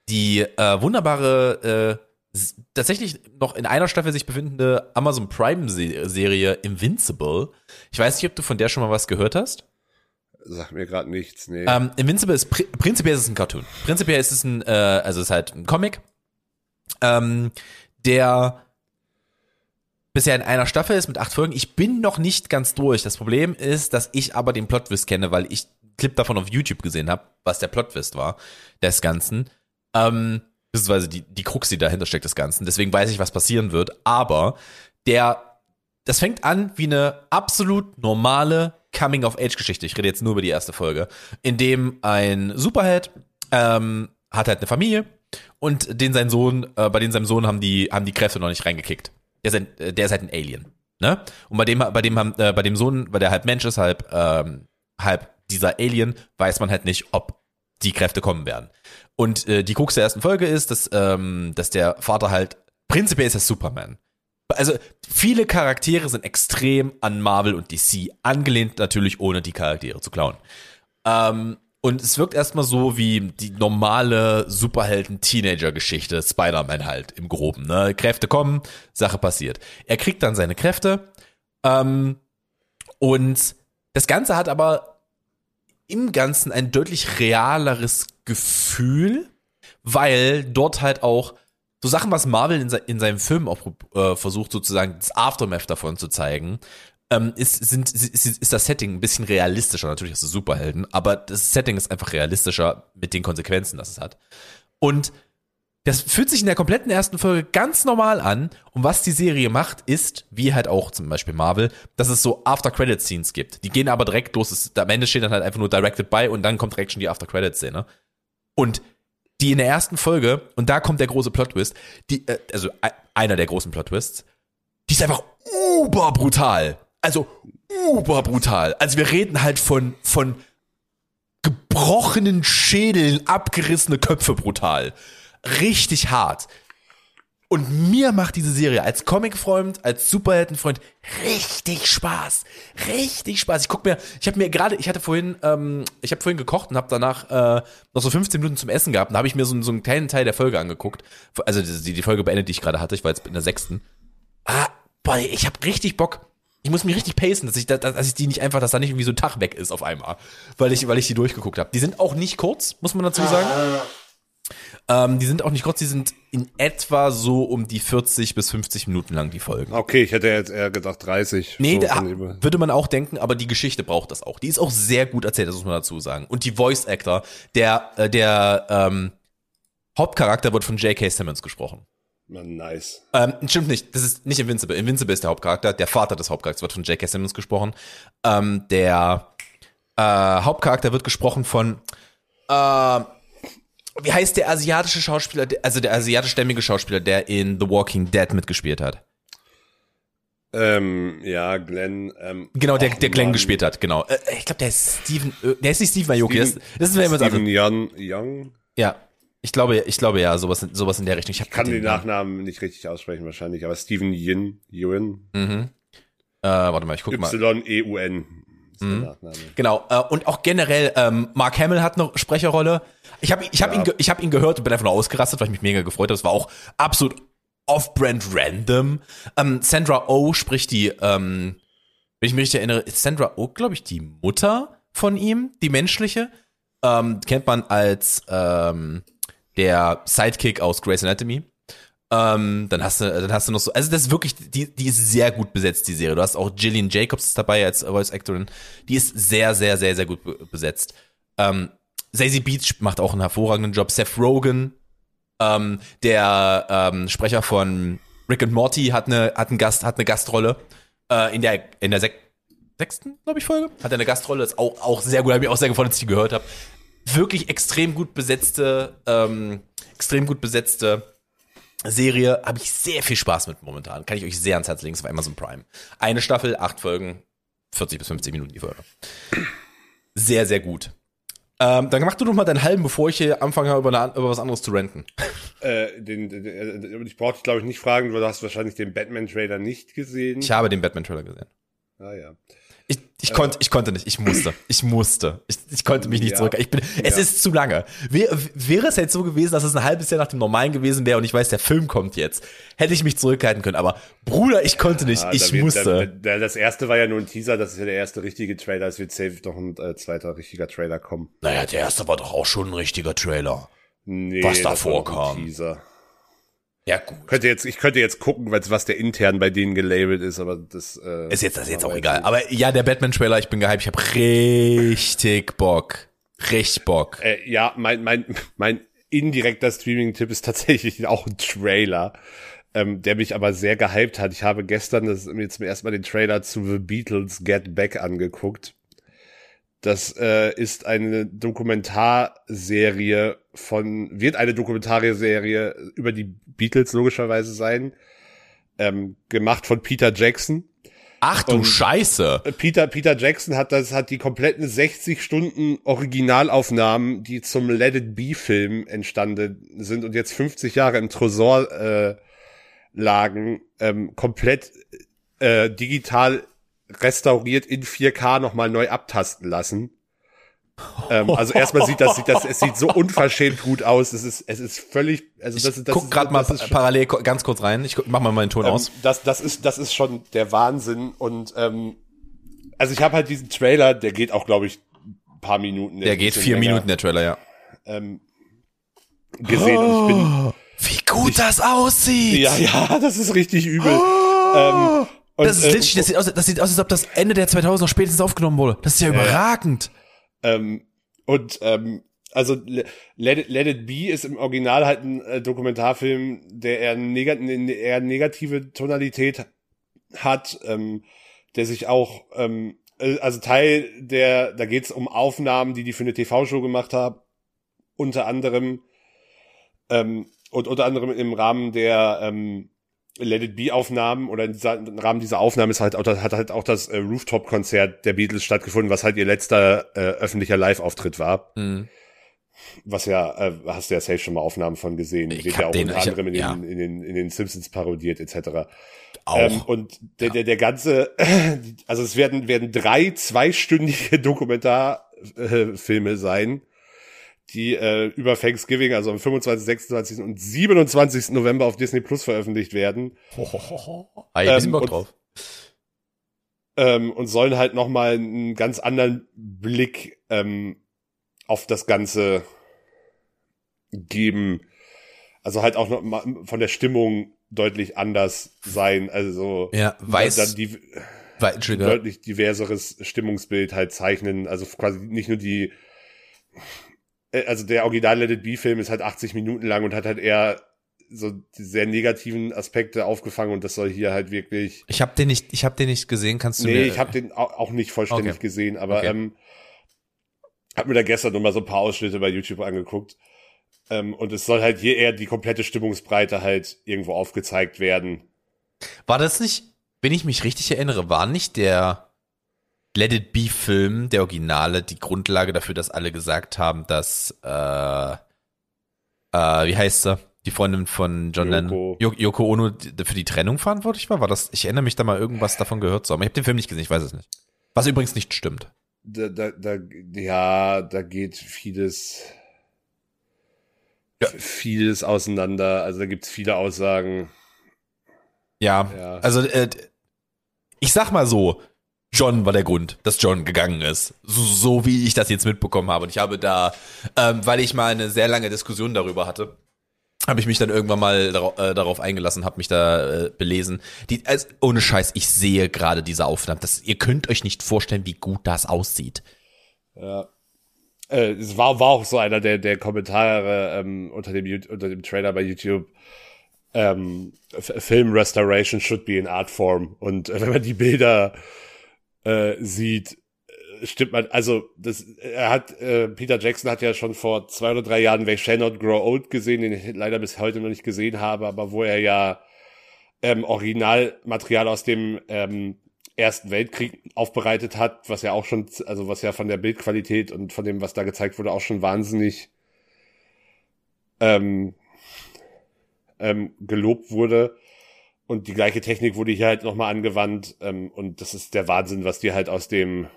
die äh, wunderbare, äh, tatsächlich noch in einer Staffel sich befindende Amazon Prime-Serie Invincible. Ich weiß nicht, ob du von der schon mal was gehört hast. Sag mir gerade nichts, nee. Ähm, Invincible ist pri prinzipiell ist es ein Cartoon. Prinzipiell ist es ein, äh, also es ist halt ein Comic, ähm, der bisher in einer Staffel ist mit acht Folgen. Ich bin noch nicht ganz durch. Das Problem ist, dass ich aber den Plot-Twist kenne, weil ich einen Clip davon auf YouTube gesehen habe, was der Plot-Twist war des Ganzen. Ähm, beziehungsweise die, die Krux, die dahinter steckt des Ganzen. Deswegen weiß ich, was passieren wird. Aber der, das fängt an wie eine absolut normale Coming-of-Age-Geschichte. Ich rede jetzt nur über die erste Folge, in dem ein Superheld ähm, hat halt eine Familie und den sein Sohn, äh, bei den seinem Sohn haben die haben die Kräfte noch nicht reingekickt. Der ist, ein, äh, der ist halt ein Alien, ne? Und bei dem bei dem haben äh, bei dem Sohn, weil der halb Mensch ist, halb ähm, halb dieser Alien, weiß man halt nicht, ob die Kräfte kommen werden. Und äh, die Krux der ersten Folge ist, dass ähm, dass der Vater halt prinzipiell ist er Superman. Also viele Charaktere sind extrem an Marvel und DC angelehnt, natürlich ohne die Charaktere zu klauen. Ähm, und es wirkt erstmal so wie die normale Superhelden-Teenager-Geschichte, Spider-Man halt im Groben. Ne? Kräfte kommen, Sache passiert. Er kriegt dann seine Kräfte ähm, und das Ganze hat aber im Ganzen ein deutlich realeres Gefühl, weil dort halt auch so Sachen, was Marvel in, se in seinem Film auch äh, versucht, sozusagen das Aftermath davon zu zeigen, ähm, ist, sind, ist, ist das Setting ein bisschen realistischer. Natürlich hast du Superhelden, aber das Setting ist einfach realistischer mit den Konsequenzen, das es hat. Und das fühlt sich in der kompletten ersten Folge ganz normal an. Und was die Serie macht, ist, wie halt auch zum Beispiel Marvel, dass es so After-Credit-Scenes gibt. Die gehen aber direkt los. Es, am Ende steht dann halt einfach nur Directed by und dann kommt direkt schon die After-Credit-Szene. Und die in der ersten Folge, und da kommt der große Plot-Twist, die, äh, also e- einer der großen Plot-Twists, die ist einfach uberbrutal. Also uberbrutal. Also wir reden halt von, von gebrochenen Schädeln, abgerissene Köpfe brutal. Richtig hart. Und mir macht diese Serie als Comicfreund, als Superheldenfreund richtig Spaß. Richtig Spaß. Ich guck mir, ich habe mir gerade, ich hatte vorhin, ähm, ich habe vorhin gekocht und habe danach äh, noch so 15 Minuten zum Essen gehabt. Und habe ich mir so, so einen kleinen Teil der Folge angeguckt. Also die, die Folge beendet, die ich gerade hatte. Ich war jetzt in der sechsten. Ah, boah, ich habe richtig Bock. Ich muss mich richtig pacen, dass ich, dass, dass ich die nicht einfach, dass da nicht irgendwie so ein Tag weg ist auf einmal, weil ich, weil ich die durchgeguckt habe. Die sind auch nicht kurz, muss man dazu sagen. Ähm, die sind auch nicht kurz, die sind in etwa so um die 40 bis 50 Minuten lang, die Folgen. Okay, ich hätte jetzt eher gedacht 30. Nee, so da, würde man auch denken, aber die Geschichte braucht das auch. Die ist auch sehr gut erzählt, das muss man dazu sagen. Und die Voice Actor, der, äh, der ähm, Hauptcharakter wird von J.K. Simmons gesprochen. Nice. Ähm, stimmt nicht, das ist nicht Invincible. Invincible ist der Hauptcharakter, der Vater des Hauptcharakters wird von J.K. Simmons gesprochen. Ähm, der äh, Hauptcharakter wird gesprochen von äh, wie heißt der asiatische Schauspieler, also der asiatischstämmige Schauspieler, der in The Walking Dead mitgespielt hat. Ähm, ja, Glenn. Ähm, Genau, der, der Glenn Mann. gespielt hat, genau. Äh, ich glaube, der ist Steven, äh, der ist nicht Steven Aoki, das, Steven- das ist mir immer so. Steven Young, Young. Ja, ich glaube, ich glaube ja, sowas, in- sowas in der Richtung. Ich hab Kann den Nachnamen nicht richtig aussprechen wahrscheinlich, aber Steven Yin, Ewan, Mhm. Äh, warte mal, ich guck mal. Y-E-U-N ist Mhm. der Nachname. Genau, äh, und auch generell, ähm, Mark Hamill hat eine Sprecherrolle. Ich habe ich hab Ja. ihn, ich hab ihn gehört und bin einfach nur ausgerastet, weil ich mich mega gefreut habe. Es war auch absolut off-brand random. Ähm, Sandra Oh spricht die, ähm, wenn ich mich richtig erinnere, ist Sandra Oh, glaube ich, die Mutter von ihm, die menschliche. Ähm, kennt man als ähm, der Sidekick aus Grey's Anatomy. Ähm, dann hast du, dann hast du noch so, also das ist wirklich, die, die ist sehr gut besetzt, die Serie. Du hast auch Gillian Jacobs dabei als Voice Actorin. Die ist sehr, sehr, sehr, sehr gut be besetzt. Ähm, Zazie Beach macht auch einen hervorragenden Job. Seth Rogen, ähm, der ähm, Sprecher von Rick and Morty hat eine, hat einen Gast, hat eine Gastrolle äh, in der, in der sechsten, glaube ich, Folge. Hat er eine Gastrolle, ist auch, auch sehr gut, habe mich auch sehr gefreut, als ich die gehört habe. Wirklich extrem gut besetzte, ähm, extrem gut besetzte Serie habe ich sehr viel Spaß mit momentan. Kann ich euch sehr ans Herz legen, es war Amazon Prime. Eine Staffel, acht Folgen, 40 bis 50 Minuten die Folge. Sehr, sehr gut. Ähm, dann mach du doch mal deinen halben, bevor ich hier anfange, über, eine, über was anderes zu renten. Äh, den, den, den, ich brauche dich, glaube ich, nicht fragen, du hast wahrscheinlich den Batman-Trailer nicht gesehen. Ich habe den Batman-Trailer gesehen. Ah ja. Ich, ich, konnte, ich konnte nicht, ich musste. Ich musste. Ich, ich konnte mich nicht Ja. zurück. Ich bin, es Ja. ist zu lange. Wäre, wäre es jetzt so gewesen, dass es ein halbes Jahr nach dem Normalen gewesen wäre und ich weiß, der Film kommt jetzt, hätte ich mich zurückhalten können. Aber Bruder, ich konnte nicht. Ah, ich da wird- musste. Da, da, das erste war ja nur ein Teaser, das ist ja der erste richtige Trailer. Es wird safe noch ein äh, zweiter richtiger Trailer kommen. naja, der erste war doch auch schon ein richtiger Trailer. Nee, Was das davor war noch ein kam. Teaser. Ja, gut. Könnte jetzt, ich könnte jetzt gucken, was, was der intern bei denen gelabelt ist, aber das äh, Ist jetzt, das ist jetzt auch egal. Aber ja, der Batman-Trailer, ich bin gehypt. Ich habe richtig Bock. Richtig Bock. Äh, ja, mein, mein, mein indirekter Streaming-Tipp ist tatsächlich auch ein Trailer, ähm, der mich aber sehr gehypt hat. Ich habe gestern das, mir zum ersten Mal den Trailer zu The Beatles Get Back angeguckt. Das äh, ist eine Dokumentarserie von, wird eine Dokumentarserie über die Beatles logischerweise sein, ähm, gemacht von Peter Jackson. Ach du Und- Scheiße. Peter, Peter Jackson hat das, hat die kompletten 60 Stunden Originalaufnahmen, die zum Let It Be Film entstanden sind und jetzt 50 Jahre im Tresor äh, lagen, ähm, komplett äh, digital restauriert in 4K nochmal neu abtasten lassen. Ähm, also erstmal sieht das, sieht das, es sieht so unverschämt gut aus. Es ist, es ist völlig, also das ist, das Guck gerade mal ist parallel ganz kurz rein. Ich mach mal meinen Ton ähm, aus. das, das ist, das ist schon der Wahnsinn und ähm, also ich habe halt diesen Trailer, der geht auch, glaube ich, ein paar Minuten. Der ein geht vier länger, Minuten, der Trailer, ja. Ähm, gesehen und ich bin, Wie gut das aussieht. ja, ja, das ist richtig übel. ähm, und, Das ist äh, literally, das sieht, aus, das sieht aus, als ob das Ende der 2000er spätestens aufgenommen wurde. Das ist ja überragend. Ähm, und ähm, also Le- Let It, Let It Be ist im Original halt ein äh, Dokumentarfilm, der eher, negat eine eher negative Tonalität hat, ähm, der sich auch, ähm, äh, also Teil der, da geht's um Aufnahmen, die die für eine TV-Show gemacht haben, unter anderem ähm, und unter anderem im Rahmen der ähm, Let It Be Aufnahmen oder im Rahmen dieser Aufnahme ist halt auch, das- hat halt auch das äh, Rooftop-Konzert der Beatles stattgefunden, was halt ihr letzter äh, öffentlicher Live-Auftritt war. Mhm. Was ja, äh, hast du ja safe schon mal Aufnahmen von gesehen. Ich Wird ja auch den- unter anderem in, ja. den, in, den, in den Simpsons parodiert etc. Auch. Ähm, und der, der, der ganze, also es werden, werden drei zweistündige Dokumentarfilme Filme sein, die äh, über Thanksgiving, also am 25., 26. und 27. November auf Disney Plus veröffentlicht werden. Ah, ich bisschen ähm, Bock und- drauf. ähm, und sollen halt nochmal einen ganz anderen Blick ähm, auf das Ganze geben. Also halt auch noch mal von der Stimmung deutlich anders sein. Also Ja, weiß, dann die deutlich diverseres Stimmungsbild halt zeichnen. Also quasi nicht nur die, also der Original Let It Be Film ist halt 80 Minuten lang und hat halt eher so die sehr negativen Aspekte aufgefangen und das soll hier halt wirklich Ich habe den nicht, ich habe den nicht gesehen. Kannst du Nee, mir? ich habe den au- auch nicht vollständig Okay. gesehen, aber Okay. ähm, hab mir da gestern noch mal so ein paar Ausschnitte bei YouTube angeguckt. Ähm, und es soll halt hier eher die komplette Stimmungsbreite halt irgendwo aufgezeigt werden. War das nicht, wenn ich mich richtig erinnere, war nicht der Let It Be Film, der Originale, die Grundlage dafür, dass alle gesagt haben, dass äh, äh, wie heißt sie? Die Freundin von John Yoko. Lennon, Jo- Yoko Ono, für die Trennung verantwortlich war? War das? Ich erinnere mich da mal irgendwas davon gehört zu haben. Ich habe den Film nicht gesehen, ich weiß es nicht. Was übrigens nicht stimmt. Da, da, da, ja, da geht vieles, Ja. vieles auseinander. Also da gibt's viele Aussagen. Ja, Ja. also äh, ich sag mal so, John war der Grund, dass John gegangen ist. So, so wie ich das jetzt mitbekommen habe. Und ich habe da, ähm, weil ich mal eine sehr lange Diskussion darüber hatte, habe ich mich dann irgendwann mal darauf, äh, darauf eingelassen, habe mich da äh, belesen. Die, also, ohne Scheiß, ich sehe gerade diese Aufnahmen. Das, ihr könnt euch nicht vorstellen, wie gut das aussieht. Ja. Äh, es war, war auch so einer der, der Kommentare ähm, unter, dem, unter dem Trailer bei YouTube. Ähm, Film Restoration should be an art form. Und äh, wenn man die Bilder äh, sieht, äh, stimmt man, also das, er hat, äh, Peter Jackson hat ja schon vor zwei oder drei Jahren They Shall Not Grow Old gesehen, den ich leider bis heute noch nicht gesehen habe, aber wo er ja ähm, Originalmaterial aus dem ähm, Ersten Weltkrieg aufbereitet hat, was ja auch schon, also was ja von der Bildqualität und von dem, was da gezeigt wurde, auch schon wahnsinnig ähm, ähm, gelobt wurde. Und die gleiche Technik wurde hier halt nochmal angewandt. Ähm, und das ist der Wahnsinn, was die halt aus dem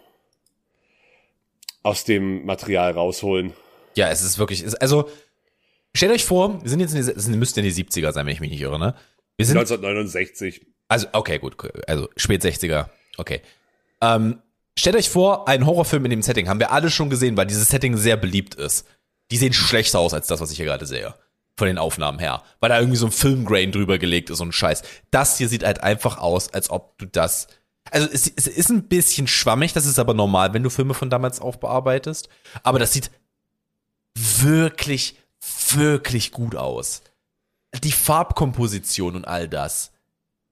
aus dem Material rausholen. Ja, es ist wirklich, es, also, stellt euch vor, wir sind jetzt in die, es müsste in die 70er sein, wenn ich mich nicht irre, ne? Wir sind, 1969. also, okay, gut, also, spät 60er, okay. Ähm, stellt euch vor, einen Horrorfilm in dem Setting haben wir alle schon gesehen, weil dieses Setting sehr beliebt ist. Die sehen schlechter aus als das, was ich hier gerade sehe. Von den Aufnahmen her. Weil da irgendwie so ein Filmgrain drüber gelegt ist und Scheiß. Das hier sieht halt einfach aus, als ob du das. Also es, es ist ein bisschen schwammig, das ist aber normal, wenn du Filme von damals aufbearbeitest. Aber das sieht wirklich, wirklich gut aus. Die Farbkomposition und all das.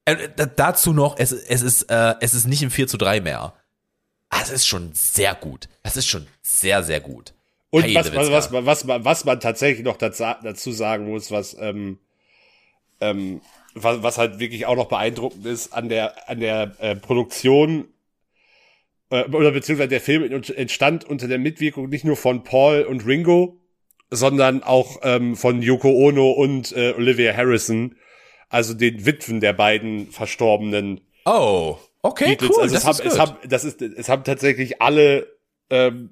Äh, dazu noch, es, es, ist, äh, es ist nicht im 4 zu 3 mehr. Es ist schon sehr gut. Das ist schon sehr, sehr gut. Und Heide was, was, was, man- was, man, was man tatsächlich noch dazu, sagen muss, was, ähm, ähm, was, was halt wirklich auch noch beeindruckend ist an der, an der äh, Produktion äh, oder beziehungsweise der Film entstand unter der Mitwirkung nicht nur von Paul und Ringo, sondern auch ähm, von Yoko Ono und äh, Olivia Harrison, also den Witwen der beiden Verstorbenen Oh, okay, Beatles. cool. Also es das haben, ist es gut. haben, das ist, es haben tatsächlich alle ähm,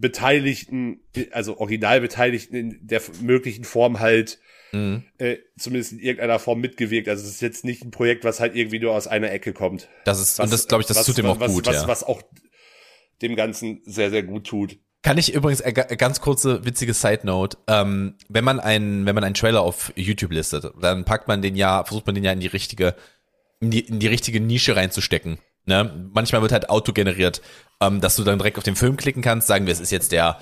Beteiligten, also Originalbeteiligten in der möglichen Form halt Mhm. äh, zumindest in irgendeiner Form mitgewirkt. Also es ist jetzt nicht ein Projekt, was halt irgendwie nur aus einer Ecke kommt. Das ist, und das glaube ich, das was, tut auch was, gut, was, ja. Was auch dem Ganzen sehr, sehr gut tut. Kann ich übrigens äh, ga- ganz kurze witzige Side Note, ähm, wenn man einen wenn man einen Trailer auf YouTube listet, dann packt man den ja, versucht man den ja in die richtige in die, in die richtige Nische reinzustecken. Ne? Manchmal wird halt autogeneriert, ähm, dass du dann direkt auf den Film klicken kannst, sagen wir, es ist jetzt der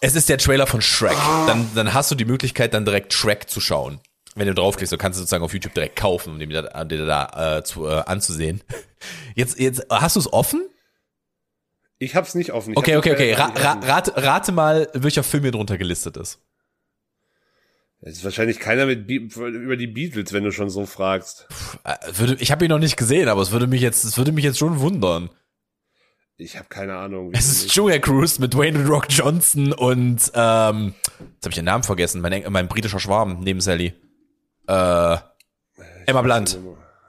es ist der Trailer von Shrek. Dann, dann hast du die Möglichkeit, dann direkt Shrek zu schauen. Wenn du draufklickst, du kannst du sozusagen auf YouTube direkt kaufen, um den da, den da äh, zu, äh, anzusehen. Jetzt, jetzt hast du es offen? Ich hab's nicht offen. Ich Okay, okay, okay. Ra ra rate, rate mal, welcher Film hier drunter gelistet ist. Es ist wahrscheinlich keiner mit Be über die Beatles, wenn du schon so fragst. Äh, Würde, ich habe ihn noch nicht gesehen, aber es würde mich jetzt, es würde mich jetzt schon wundern. Ich habe keine Ahnung. Es ist Julia Cruise mit Dwayne The Rock Johnson und ähm, jetzt habe ich den Namen vergessen. Mein, mein britischer Schwarm neben Sally. Äh, Emma Blunt.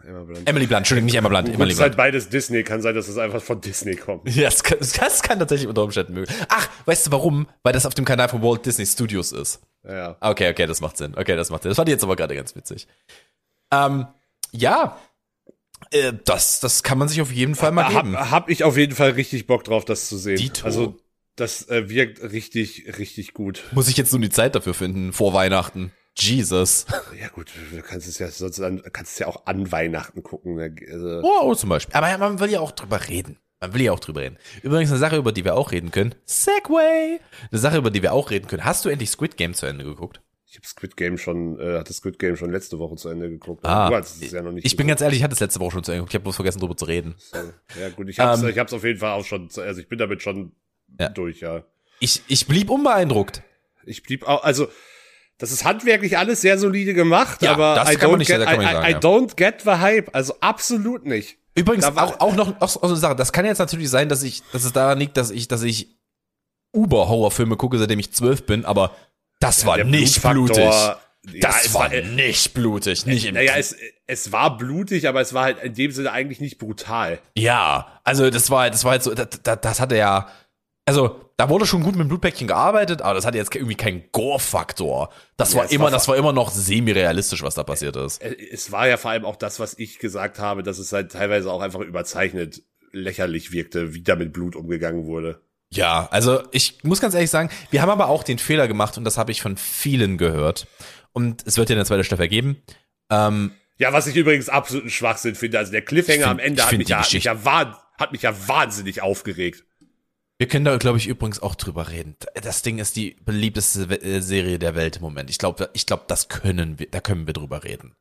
Emma Blunt. Emily Blunt, Entschuldigung, nicht Emma Blunt, Emily es ist halt Blunt. beides Disney. Kann sein, dass es einfach von Disney kommt. Ja, das kann, das kann tatsächlich unter Umständen möglich. Ach, weißt du warum? Weil das auf dem Kanal von Walt Disney Studios ist. Ja. Okay, okay, das macht Sinn. Okay, das macht Sinn. Das fand ich jetzt aber gerade ganz witzig. Ähm, ja, äh, das, das kann man sich auf jeden Fall mal geben. Hab, hab ich auf jeden Fall richtig Bock drauf, das zu sehen. Dito. Also, das äh, wirkt richtig, richtig gut. Muss ich jetzt nur die Zeit dafür finden, vor Weihnachten. Jesus. Ja gut, du kannst es ja sonst an, kannst es ja auch an Weihnachten gucken. ne? Also, Oh, oh, zum Beispiel. Aber man will ja auch drüber reden. Man will ja auch drüber reden. Übrigens eine Sache, über die wir auch reden können. Segway. Eine Sache, über die wir auch reden können. Hast du endlich Squid Game zu Ende geguckt? Ich habe Squid Game schon, äh, hatte Squid Game schon letzte Woche zu Ende geguckt. Ah, du hast es ja noch nicht. Ich bin geguckt. ganz ehrlich, ich hatte es letzte Woche schon zu Ende geguckt. Ich habe bloß vergessen, drüber zu reden. Ja gut, ich hab's, Ähm, ich hab's auf jeden Fall auch schon, also ich bin damit schon Ja. durch, ja. Ich, ich blieb unbeeindruckt. Ich blieb auch, also das ist handwerklich alles sehr solide gemacht, Ja, aber das I don't nicht- get, I, nicht sagen, I, I ja. don't get the hype, also absolut nicht. Übrigens auch, auch noch auch so eine Sache. Das kann jetzt natürlich sein, dass ich, dass es daran liegt, dass ich, dass ich Uber-Horrorfilme gucke, seitdem ich zwölf bin, aber das war nicht blutig. Ja, Das es war äh, nicht blutig, nicht im Naja, es, es war blutig, aber es war halt in dem Sinne eigentlich nicht brutal. Ja, also das war, das war halt so, das, das, das hatte ja, also da wurde schon gut mit Blutpäckchen gearbeitet, aber das hatte jetzt irgendwie keinen Gore-Faktor. Das Ja, war immer, war das war immer noch semi-realistisch, was da passiert ist. Äh, Es war ja vor allem auch das, was ich gesagt habe, dass es halt teilweise auch einfach überzeichnet lächerlich wirkte, wie da mit Blut umgegangen wurde. Ja, also ich muss ganz ehrlich sagen, wir haben aber auch den Fehler gemacht und das habe ich von vielen gehört. Und es wird ja eine zweite Staffel geben. Ähm, Ja, was ich übrigens absoluten Schwachsinn finde. Also der Cliffhanger find- am Ende hat mich, ja, hat, mich ja hat mich ja wahnsinnig aufgeregt. wir können da, glaube ich, übrigens auch drüber reden. Das Ding ist die beliebteste äh, Serie der Welt im Moment. Ich glaube, ich glaube, das können wir, da können wir drüber reden.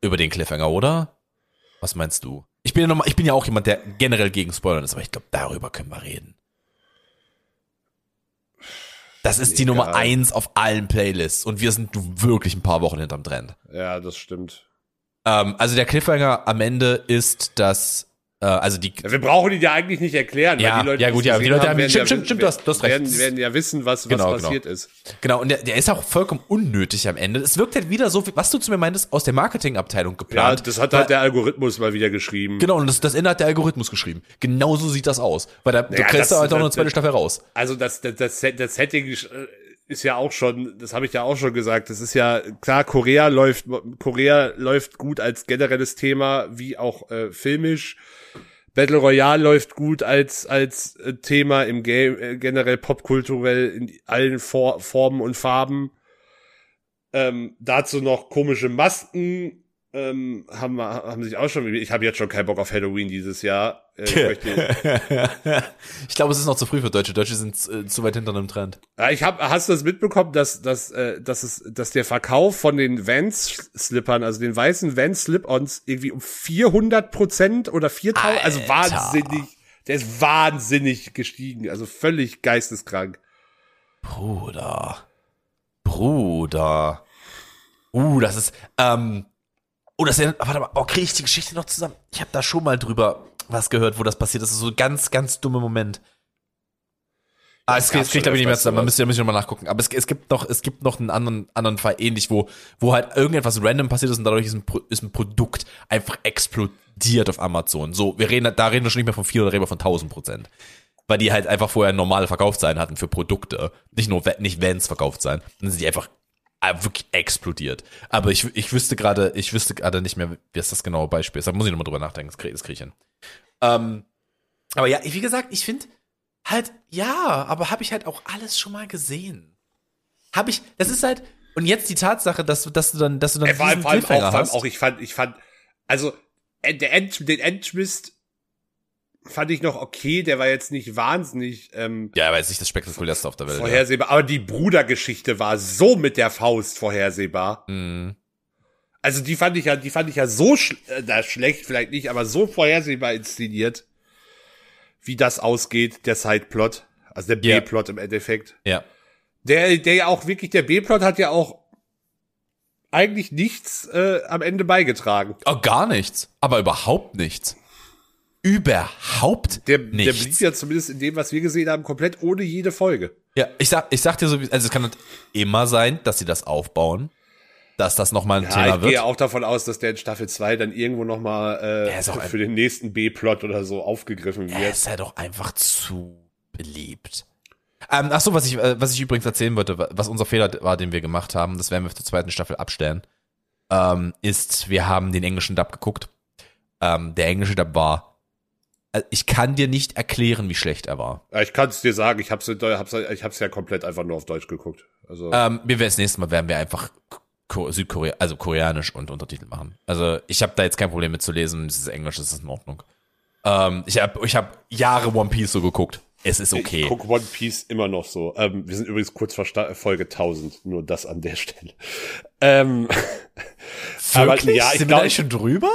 Über den Cliffhanger, oder? Was meinst du? Ich bin ja noch ich bin ja auch jemand, der generell gegen Spoilern ist, aber ich glaube, darüber können wir reden. Das ist die Egal. Nummer eins auf allen Playlists und wir sind wirklich ein paar Wochen hinterm Trend. Ja, das stimmt. Ähm, also der Cliffhanger am Ende ist, dass, also die, Ja, wir brauchen ihn ja eigentlich nicht erklären. Ja, weil die Leute, ja, gut, die ja, die Leute haben- werden stimmt, ja, stimmt, stimmt, du hast- du hast recht. Werden, werden ja wissen, was, was Genau, genau. passiert ist. Genau, und der, der ist auch vollkommen unnötig am Ende. Es wirkt halt wieder so, was du zu mir meintest, aus der Marketingabteilung Ja, geplant. das hat Weil- halt der Algorithmus mal wieder geschrieben. Genau, und das, das Ende hat der Algorithmus geschrieben. Genauso sieht das aus. Weil da, du Ja, kriegst das- da halt auch noch eine zweite Staffel raus. Also das, das, das, das Setting äh, ist ja auch schon, das habe ich ja auch schon gesagt, das ist ja, klar, Korea läuft, Korea läuft gut als generelles Thema, wie auch äh, filmisch. Battle Royale läuft gut als, als äh, Thema im Game, äh, generell popkulturell in allen For Formen und Farben. Ähm, dazu noch komische Masken, ähm, haben, haben sich auch schon, ich habe jetzt schon keinen Bock auf Halloween dieses Jahr. Äh, ich ich glaube, es ist noch zu früh für Deutsche. Deutsche sind äh, zu weit hinter einem Trend. Ja, ich hab, hast du das mitbekommen, dass, dass, äh, dass, es, dass der Verkauf von den Vans-Slippern, also den weißen Vans-Slip-Ons, irgendwie um 400 Prozent oder 4000, also wahnsinnig, der ist wahnsinnig gestiegen, also völlig geisteskrank. Bruder. Bruder. Uh, das ist, ähm, oh, das ist, warte mal, oh, kriege ich die Geschichte noch zusammen? Ich habe da schon mal drüber was gehört, wo das passiert ist. Das ist so ein ganz, ganz dummer Moment. Ah, es, kriegt aber nicht mehr zusammen. Man müsste ja müsste ich noch mal nachgucken. Aber es, es gibt noch, es gibt noch einen anderen, anderen Fall ähnlich, wo, wo halt irgendetwas random passiert ist und dadurch ist ein, ist ein Produkt einfach explodiert auf Amazon. So, wir reden, da reden wir schon nicht mehr von vier, da reden wir von 1000 Prozent. Weil die halt einfach vorher normale Verkaufszahlen hatten für Produkte. Nicht nur, nicht Vans verkauft sein. Dann sind die einfach wirklich explodiert. Aber ich, ich wüsste gerade, ich wüsste gerade nicht mehr, wie ist das genaue Beispiel ist. Da muss ich nochmal drüber nachdenken. Das kriege krieg ich hin. Ähm, aber ja, wie gesagt, ich finde halt, ja, aber habe ich halt auch alles schon mal gesehen. Habe ich, das ist halt, und jetzt die Tatsache, dass du, dass du dann, dass du dann Ey, vor allem, vor allem, auch, vor allem auch, ich fand, ich fand, also, äh, der End, den Endtwist fand ich noch okay, der war jetzt nicht wahnsinnig, ähm, ja, aber jetzt nicht das spektakulärste auf der Welt. vorhersehbar, aber die Brudergeschichte war so mit der Faust vorhersehbar. Ja. Mhm. Also die fand ich ja, die fand ich ja so sch äh, schlecht, vielleicht nicht, aber so vorhersehbar inszeniert, wie das ausgeht, der Sideplot, also der Ja. B-Plot im Endeffekt. ja. Der, der ja auch wirklich, der B-Plot hat ja auch eigentlich nichts äh, am Ende beigetragen. Oh, gar nichts. Aber überhaupt nichts. Überhaupt Der, der nichts. blieb ja zumindest in dem, was wir gesehen haben, komplett ohne jede Folge. Ja, ich sag, ich sag dir so, also es kann immer sein, dass sie das aufbauen, dass das nochmal ein Ja, Thema ich wird. gehe auch davon aus, dass der in Staffel 2 dann irgendwo nochmal äh, Ja, ein- für den nächsten B-Plot oder so aufgegriffen Er wird. ist halt auch einfach zu beliebt. Ähm, ach so, was ich, äh, was ich übrigens erzählen wollte, wa- was unser Fehler war, den wir gemacht haben, das werden wir zur zweiten Staffel abstellen, ähm, ist, wir haben den englischen Dub geguckt. Ähm, der englische Dub war, ich kann dir nicht erklären, wie schlecht er war. Ich kann es dir sagen, ich hab's, hab's, ich hab's ja komplett einfach nur auf Deutsch geguckt. Also Ähm, wir werden das nächste Mal werden wir einfach Ko Südkorea, also koreanisch und Untertitel machen. Also ich habe da jetzt kein Problem mit zu lesen, es ist Englisch, es ist in Ordnung. Ähm, ich habe ich hab Jahre One Piece so geguckt. Es ist okay. ich guck One Piece immer noch so. Ähm, wir sind übrigens kurz vor Sta Folge 1000, nur das an der Stelle. Ähm, aber Wirklich? ja, ich Sind wir da glaub- schon drüber?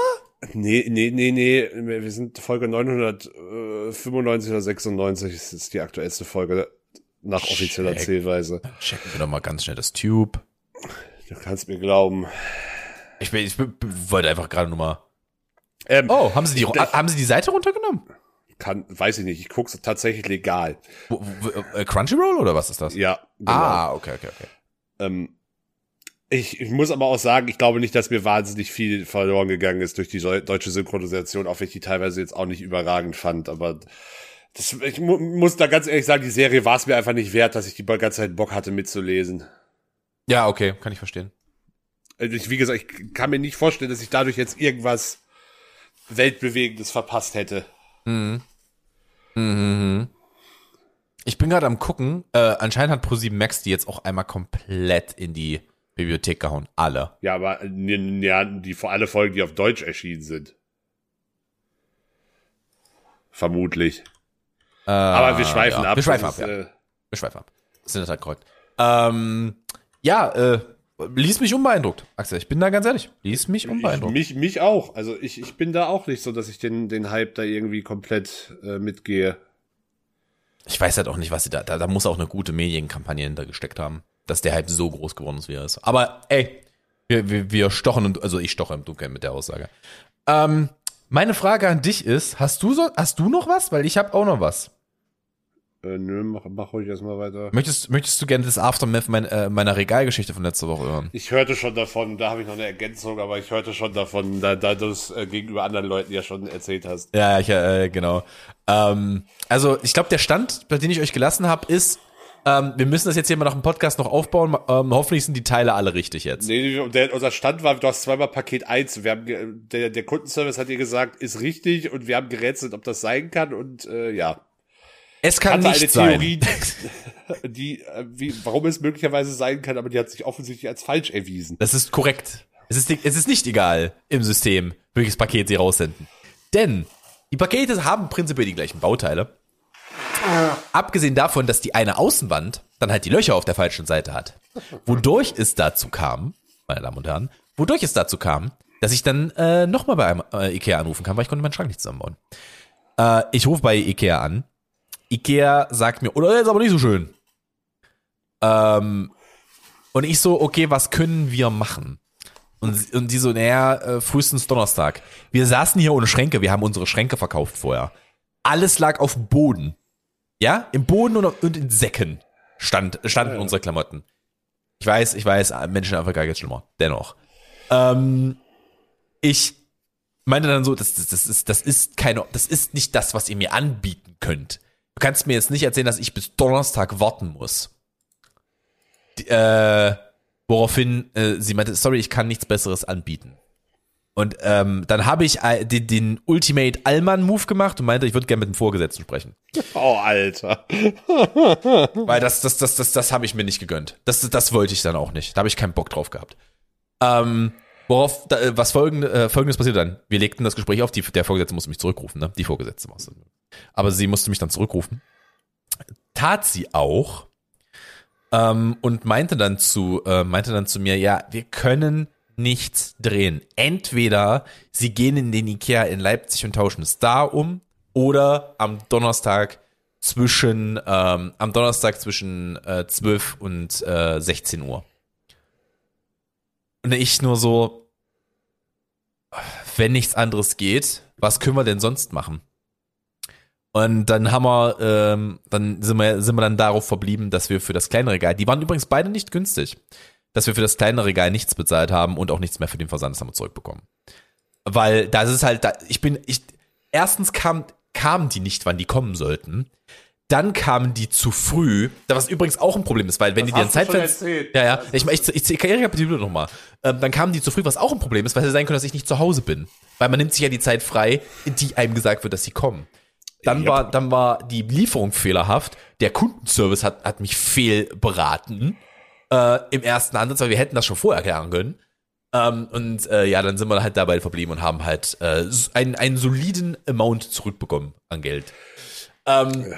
Nee, nee, nee, nee, wir sind Folge 995 oder 96, das ist die aktuellste Folge nach offizieller Check. Zählweise. Checken wir doch mal ganz schnell das Tube. Du kannst mir glauben. Ich, bin, ich bin, wollte einfach gerade nur mal. Ähm, Oh, haben Sie die, ich- haben Sie die Seite runtergenommen? kann, weiß ich nicht, ich guck's tatsächlich legal. Wo, wo, äh, Crunchyroll oder was ist das? Ja, genau. Ah, okay, okay, okay. Ähm, ich, ich muss aber auch sagen, ich glaube nicht, dass mir wahnsinnig viel verloren gegangen ist durch die deu- deutsche Synchronisation, auch wenn ich die teilweise jetzt auch nicht überragend fand. Aber Das, ich mu muss da ganz ehrlich sagen, die Serie war es mir einfach nicht wert, dass ich die ganze Zeit Bock hatte mitzulesen. Ja, okay, kann ich verstehen. Also ich, wie gesagt, ich kann mir nicht vorstellen, dass ich dadurch jetzt irgendwas Weltbewegendes verpasst hätte. Mhm. Mhm. Ich bin gerade am gucken. Äh, anscheinend hat ProSieben Max die jetzt auch einmal komplett in die Bibliothek gehauen. Alle. Ja, aber äh, ja, die vor alle Folgen, die auf Deutsch erschienen sind. Vermutlich. Äh, aber wir schweifen ja, ab. Wir schweifen Das ab, ist, ja. äh, Wir schweifen ab. Das in der Tat korrekt. Ähm, ja, äh, ließ mich unbeeindruckt, Axel. Ich bin da ganz ehrlich. Ließ mich Ich, unbeeindruckt. mich, mich auch. Also ich, ich bin da auch nicht so, dass ich den, den Hype da irgendwie komplett äh, mitgehe. Ich weiß halt auch nicht, was sie da, da, da muss auch eine gute Medienkampagne hinter gesteckt haben, dass der Hype so groß geworden ist, wie er ist. Aber ey, wir, wir, wir stochen, und, also ich stoche im Dunkeln mit der Aussage. Ähm, meine Frage an dich ist, hast du so, hast du noch was? Weil ich habe auch noch was. Äh, nö, mach, mach ruhig erstmal weiter. Möchtest, möchtest du gerne das Aftermath mein, äh, meiner Regalgeschichte von letzter Woche hören? Ich hörte schon davon, da habe ich noch eine Ergänzung, aber ich hörte schon davon, da, da du es äh, gegenüber anderen Leuten ja schon erzählt hast. Ja, ich, äh, genau. Ähm, also ich glaube, der Stand, bei dem ich euch gelassen habe, ist, ähm, wir müssen das jetzt hier mal nach dem Podcast noch aufbauen. Ähm, hoffentlich sind die Teile alle richtig jetzt. Nee, der, unser Stand war, du hast zweimal Paket 1. Wir haben, der, der Kundenservice hat dir gesagt, ist richtig und wir haben gerätselt, ob das sein kann und äh, ja. Es kann Hatte nicht eine sein. Theorie, die, äh, wie, warum es möglicherweise sein kann, aber die hat sich offensichtlich als falsch erwiesen. Das ist korrekt. Es ist, es ist nicht egal im System, welches Paket sie raussenden. Denn die Pakete haben prinzipiell die gleichen Bauteile. Abgesehen davon, dass die eine Außenwand dann halt die Löcher auf der falschen Seite hat. Wodurch es dazu kam, meine Damen und Herren, wodurch es dazu kam, dass ich dann äh, nochmal bei einem äh, Ikea anrufen kann, weil ich konnte meinen Schrank nicht zusammenbauen. Äh, ich rufe bei Ikea an. Ikea sagt mir, oder oh, ist aber nicht so schön. Ähm, und ich so, okay, was können wir machen? Und, und die so, naja, äh, frühestens Donnerstag. Wir saßen hier ohne Schränke, wir haben unsere Schränke verkauft vorher. Alles lag auf dem Boden. Ja, im Boden und, und in Säcken stand, standen unsere Klamotten. Ich weiß, ich weiß, Menschen in Afrika geht's schlimmer. Dennoch. Ähm, ich meinte dann so, das, das, das, ist, das ist keine, das ist nicht das, was ihr mir anbieten könnt. Du kannst mir jetzt nicht erzählen, dass ich bis Donnerstag warten muss. Die, äh, woraufhin äh, sie meinte, sorry, ich kann nichts Besseres anbieten. Und ähm, dann habe ich äh, den, den Ultimate Allmann-Move gemacht und meinte, ich würde gerne mit dem Vorgesetzten sprechen. Oh, Alter. Weil das, das, das, das, das habe ich mir nicht gegönnt. Das, das wollte ich dann auch nicht. Da habe ich keinen Bock drauf gehabt. Ähm, worauf, da, äh, was folgende, äh, folgendes passiert dann? Wir legten das Gespräch auf, die, der Vorgesetzte musste mich zurückrufen, ne? Die Vorgesetzte musste. Aber sie musste mich dann zurückrufen. Tat sie auch. Ähm, und meinte dann zu, äh, meinte dann zu mir, ja, wir können nichts drehen. Entweder sie gehen in den Ikea in Leipzig und tauschen es da um, oder am Donnerstag zwischen, ähm, am Donnerstag zwischen äh, 12 und äh, 16 Uhr. Und ich nur so, wenn nichts anderes geht, was können wir denn sonst machen? Und dann haben wir, ähm, dann sind wir, sind wir dann darauf verblieben, dass wir für das kleine Regal, die waren übrigens beide nicht günstig, dass wir für das kleine Regal nichts bezahlt haben und auch nichts mehr für den Versand, das haben wir zurückbekommen. Weil das ist halt, da, ich bin, ich, erstens kam, kamen die nicht, wann die kommen sollten. Dann kamen die zu früh, was übrigens auch ein Problem ist, weil wenn die dir ein Zeitfenster. Ja, ja, ich, ich, ich, ich rekapituliere nochmal. Ähm, dann kamen die zu früh, was auch ein Problem ist, weil es sein könnte, dass ich nicht zu Hause bin. Weil man nimmt sich ja die Zeit frei, in die einem gesagt wird, dass sie kommen. Dann Ja. war, dann war die Lieferung fehlerhaft. Der Kundenservice hat, hat mich fehlberaten äh, im ersten Ansatz, weil wir hätten das schon vorher klären können. Ähm, und äh, ja, dann sind wir halt dabei verblieben und haben halt äh, einen, einen soliden Amount zurückbekommen an Geld. Ähm,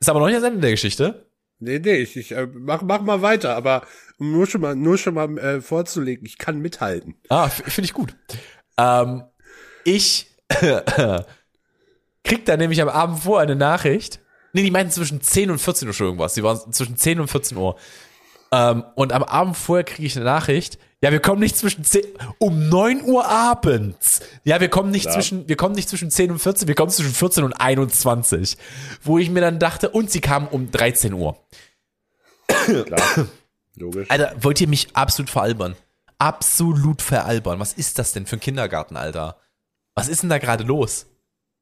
ist aber noch nicht das Ende der Geschichte. Nee, nee, ich, ich äh, mach, mach mal weiter, aber nur schon mal, nur schon mal äh, vorzulegen, ich kann mithalten. Ah, finde ich gut. Ähm, ich krieg da nämlich am Abend vor eine Nachricht. Nee, die meinten zwischen 10 und 14 Uhr schon irgendwas. Die waren zwischen 10 und 14 Uhr. Ähm, und am Abend vorher kriege ich eine Nachricht. Ja, wir kommen nicht zwischen 10, um 9 Uhr abends. Ja, wir kommen nicht Ja. zwischen, wir kommen nicht zwischen 10 und 14, wir kommen zwischen 14 und 21. Wo ich mir dann dachte, und sie kamen um 13 Uhr. Klar. Logisch. Alter, wollt ihr mich absolut veralbern? Absolut veralbern. Was ist das denn für ein Kindergarten, Alter? Was ist denn da gerade los?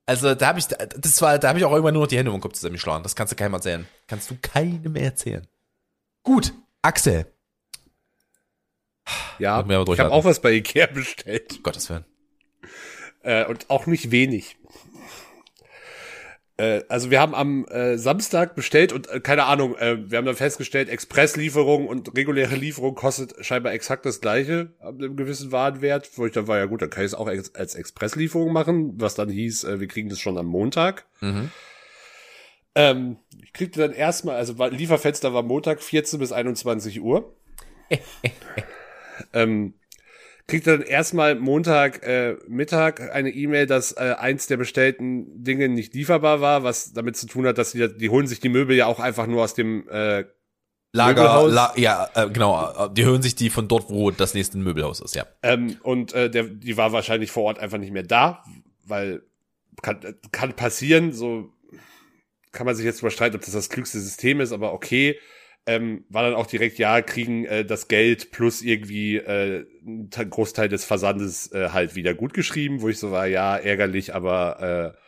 Also da habe ich, das war, da habe ich auch irgendwann nur noch die Hände um den Kopf zusammengeschlagen. Das kannst du keinem erzählen. Kannst du keinem erzählen. Gut, Axel. Ja, ich habe auch was bei Ikea bestellt. Gottes Willen. Äh, und auch nicht wenig. Äh, also wir haben am äh, Samstag bestellt und äh, keine Ahnung, äh, wir haben dann festgestellt, Expresslieferung und reguläre Lieferung kostet scheinbar exakt das gleiche ab einem gewissen Warenwert. Wo ich dann war, ja gut, dann kann ich es auch ex als Expresslieferung machen, was dann hieß, äh, wir kriegen das schon am Montag. Mhm. Ähm, ich kriegte dann erstmal, also war, Lieferfenster war Montag 14 bis 21 Uhr. ähm, kriegte dann erstmal Montag äh, Mittag eine E-Mail, dass äh, eins der bestellten Dinge nicht lieferbar war, was damit zu tun hat, dass die, die holen sich die Möbel ja auch einfach nur aus dem äh, Lager. La, ja, äh, genau. Die hören sich die von dort, wo das nächste Möbelhaus ist, ja. ähm, und äh, der, die war wahrscheinlich vor Ort einfach nicht mehr da, weil kann, kann passieren, so kann man sich jetzt überstreiten, ob das das klügste System ist, aber okay. Ähm, war dann auch direkt, ja, kriegen äh, das Geld plus irgendwie äh, ein Te- Großteil des Versandes äh, halt wieder gut geschrieben, wo ich so war, ja, ärgerlich, aber äh,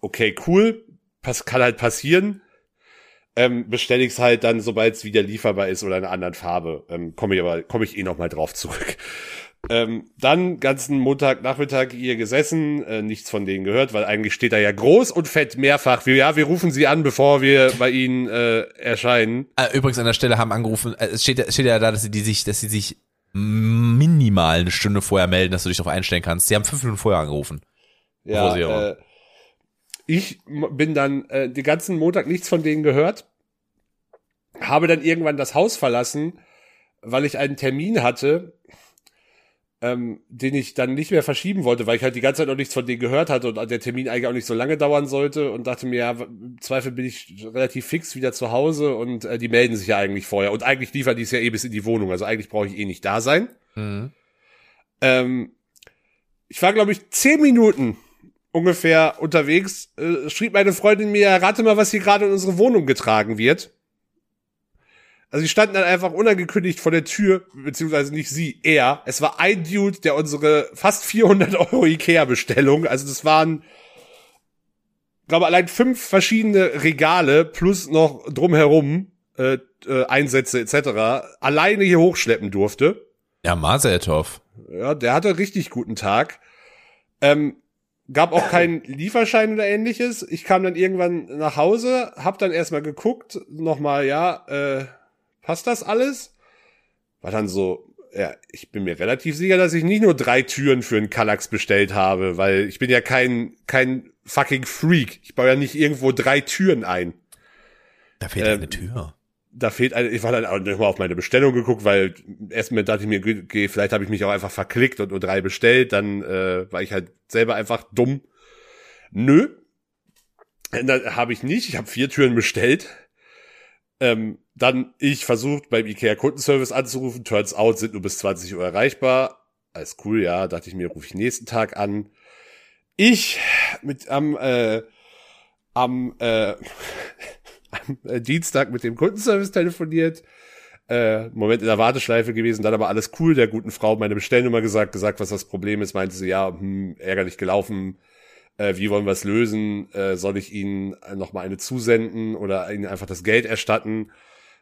okay, cool, Pass kann halt passieren. Ähm, bestelle ich's halt dann, sobald es wieder lieferbar ist oder in einer anderen Farbe. Ähm, komme ich aber, komme ich eh noch mal drauf zurück. Ähm, dann ganzen Montagnachmittag hier gesessen, äh, nichts von denen gehört, weil eigentlich steht da ja groß und fett mehrfach. Wir, ja, wir rufen sie an, bevor wir bei ihnen äh, erscheinen. Äh, übrigens an der Stelle haben angerufen, äh, es steht, ja- steht ja da, dass sie die sich, dass sie sich minimal eine Stunde vorher melden, dass du dich darauf einstellen kannst. Sie haben fünf Minuten vorher angerufen. Ja, äh, ich bin dann äh, den ganzen Montag nichts von denen gehört, habe dann irgendwann das Haus verlassen, weil ich einen Termin hatte, ähm, den ich dann nicht mehr verschieben wollte, weil ich halt die ganze Zeit noch nichts von denen gehört hatte und der Termin eigentlich auch nicht so lange dauern sollte und dachte mir, ja, im Zweifel bin ich relativ fix wieder zu Hause und äh, die melden sich ja eigentlich vorher und eigentlich liefern die es ja eh bis in die Wohnung, also eigentlich brauche ich eh nicht da sein. Mhm. Ähm, ich war, glaube ich, zehn Minuten ungefähr unterwegs, äh, schrieb meine Freundin mir, rate mal, was hier gerade in unsere Wohnung getragen wird. Also sie standen dann einfach unangekündigt vor der Tür, beziehungsweise nicht sie, er. Es war ein Dude, der unsere fast 400 Euro Ikea-Bestellung, also das waren, glaube allein fünf verschiedene Regale plus noch drumherum äh, äh, Einsätze etc. alleine hier hochschleppen durfte. Ja, Maseltov. Ja, der hatte richtig guten Tag. Ähm, gab auch keinen Lieferschein oder ähnliches. Ich kam dann irgendwann nach Hause, hab dann erstmal geguckt, nochmal, ja, äh, passt das alles? War dann so, ja, ich bin mir relativ sicher, dass ich nicht nur drei Türen für einen Kallax bestellt habe, weil ich bin ja kein, kein fucking Freak. Ich baue ja nicht irgendwo drei Türen ein Da fehlt Ähm, eine Tür. da fehlt eine, ich war dann auch nochmal auf meine Bestellung geguckt, weil erstmal dachte ich mir, okay, vielleicht habe ich mich auch einfach verklickt und nur drei bestellt, dann äh, war ich halt selber einfach dumm. Nö. Dann habe ich nicht, ich habe vier Türen bestellt. Ähm, dann ich versucht beim IKEA Kundenservice anzurufen, turns out sind nur bis 20 Uhr erreichbar. Alles cool, ja, dachte ich mir, rufe ich nächsten Tag an. Ich mit am äh, am äh, am äh, Dienstag mit dem Kundenservice telefoniert. Äh, Moment in der Warteschleife gewesen, dann aber alles cool, der guten Frau meine Bestellnummer gesagt, gesagt, was das Problem ist, meinte sie, ja, hm, ärgerlich gelaufen, äh, wie wollen wir es lösen, äh, soll ich Ihnen noch mal eine zusenden oder Ihnen einfach das Geld erstatten?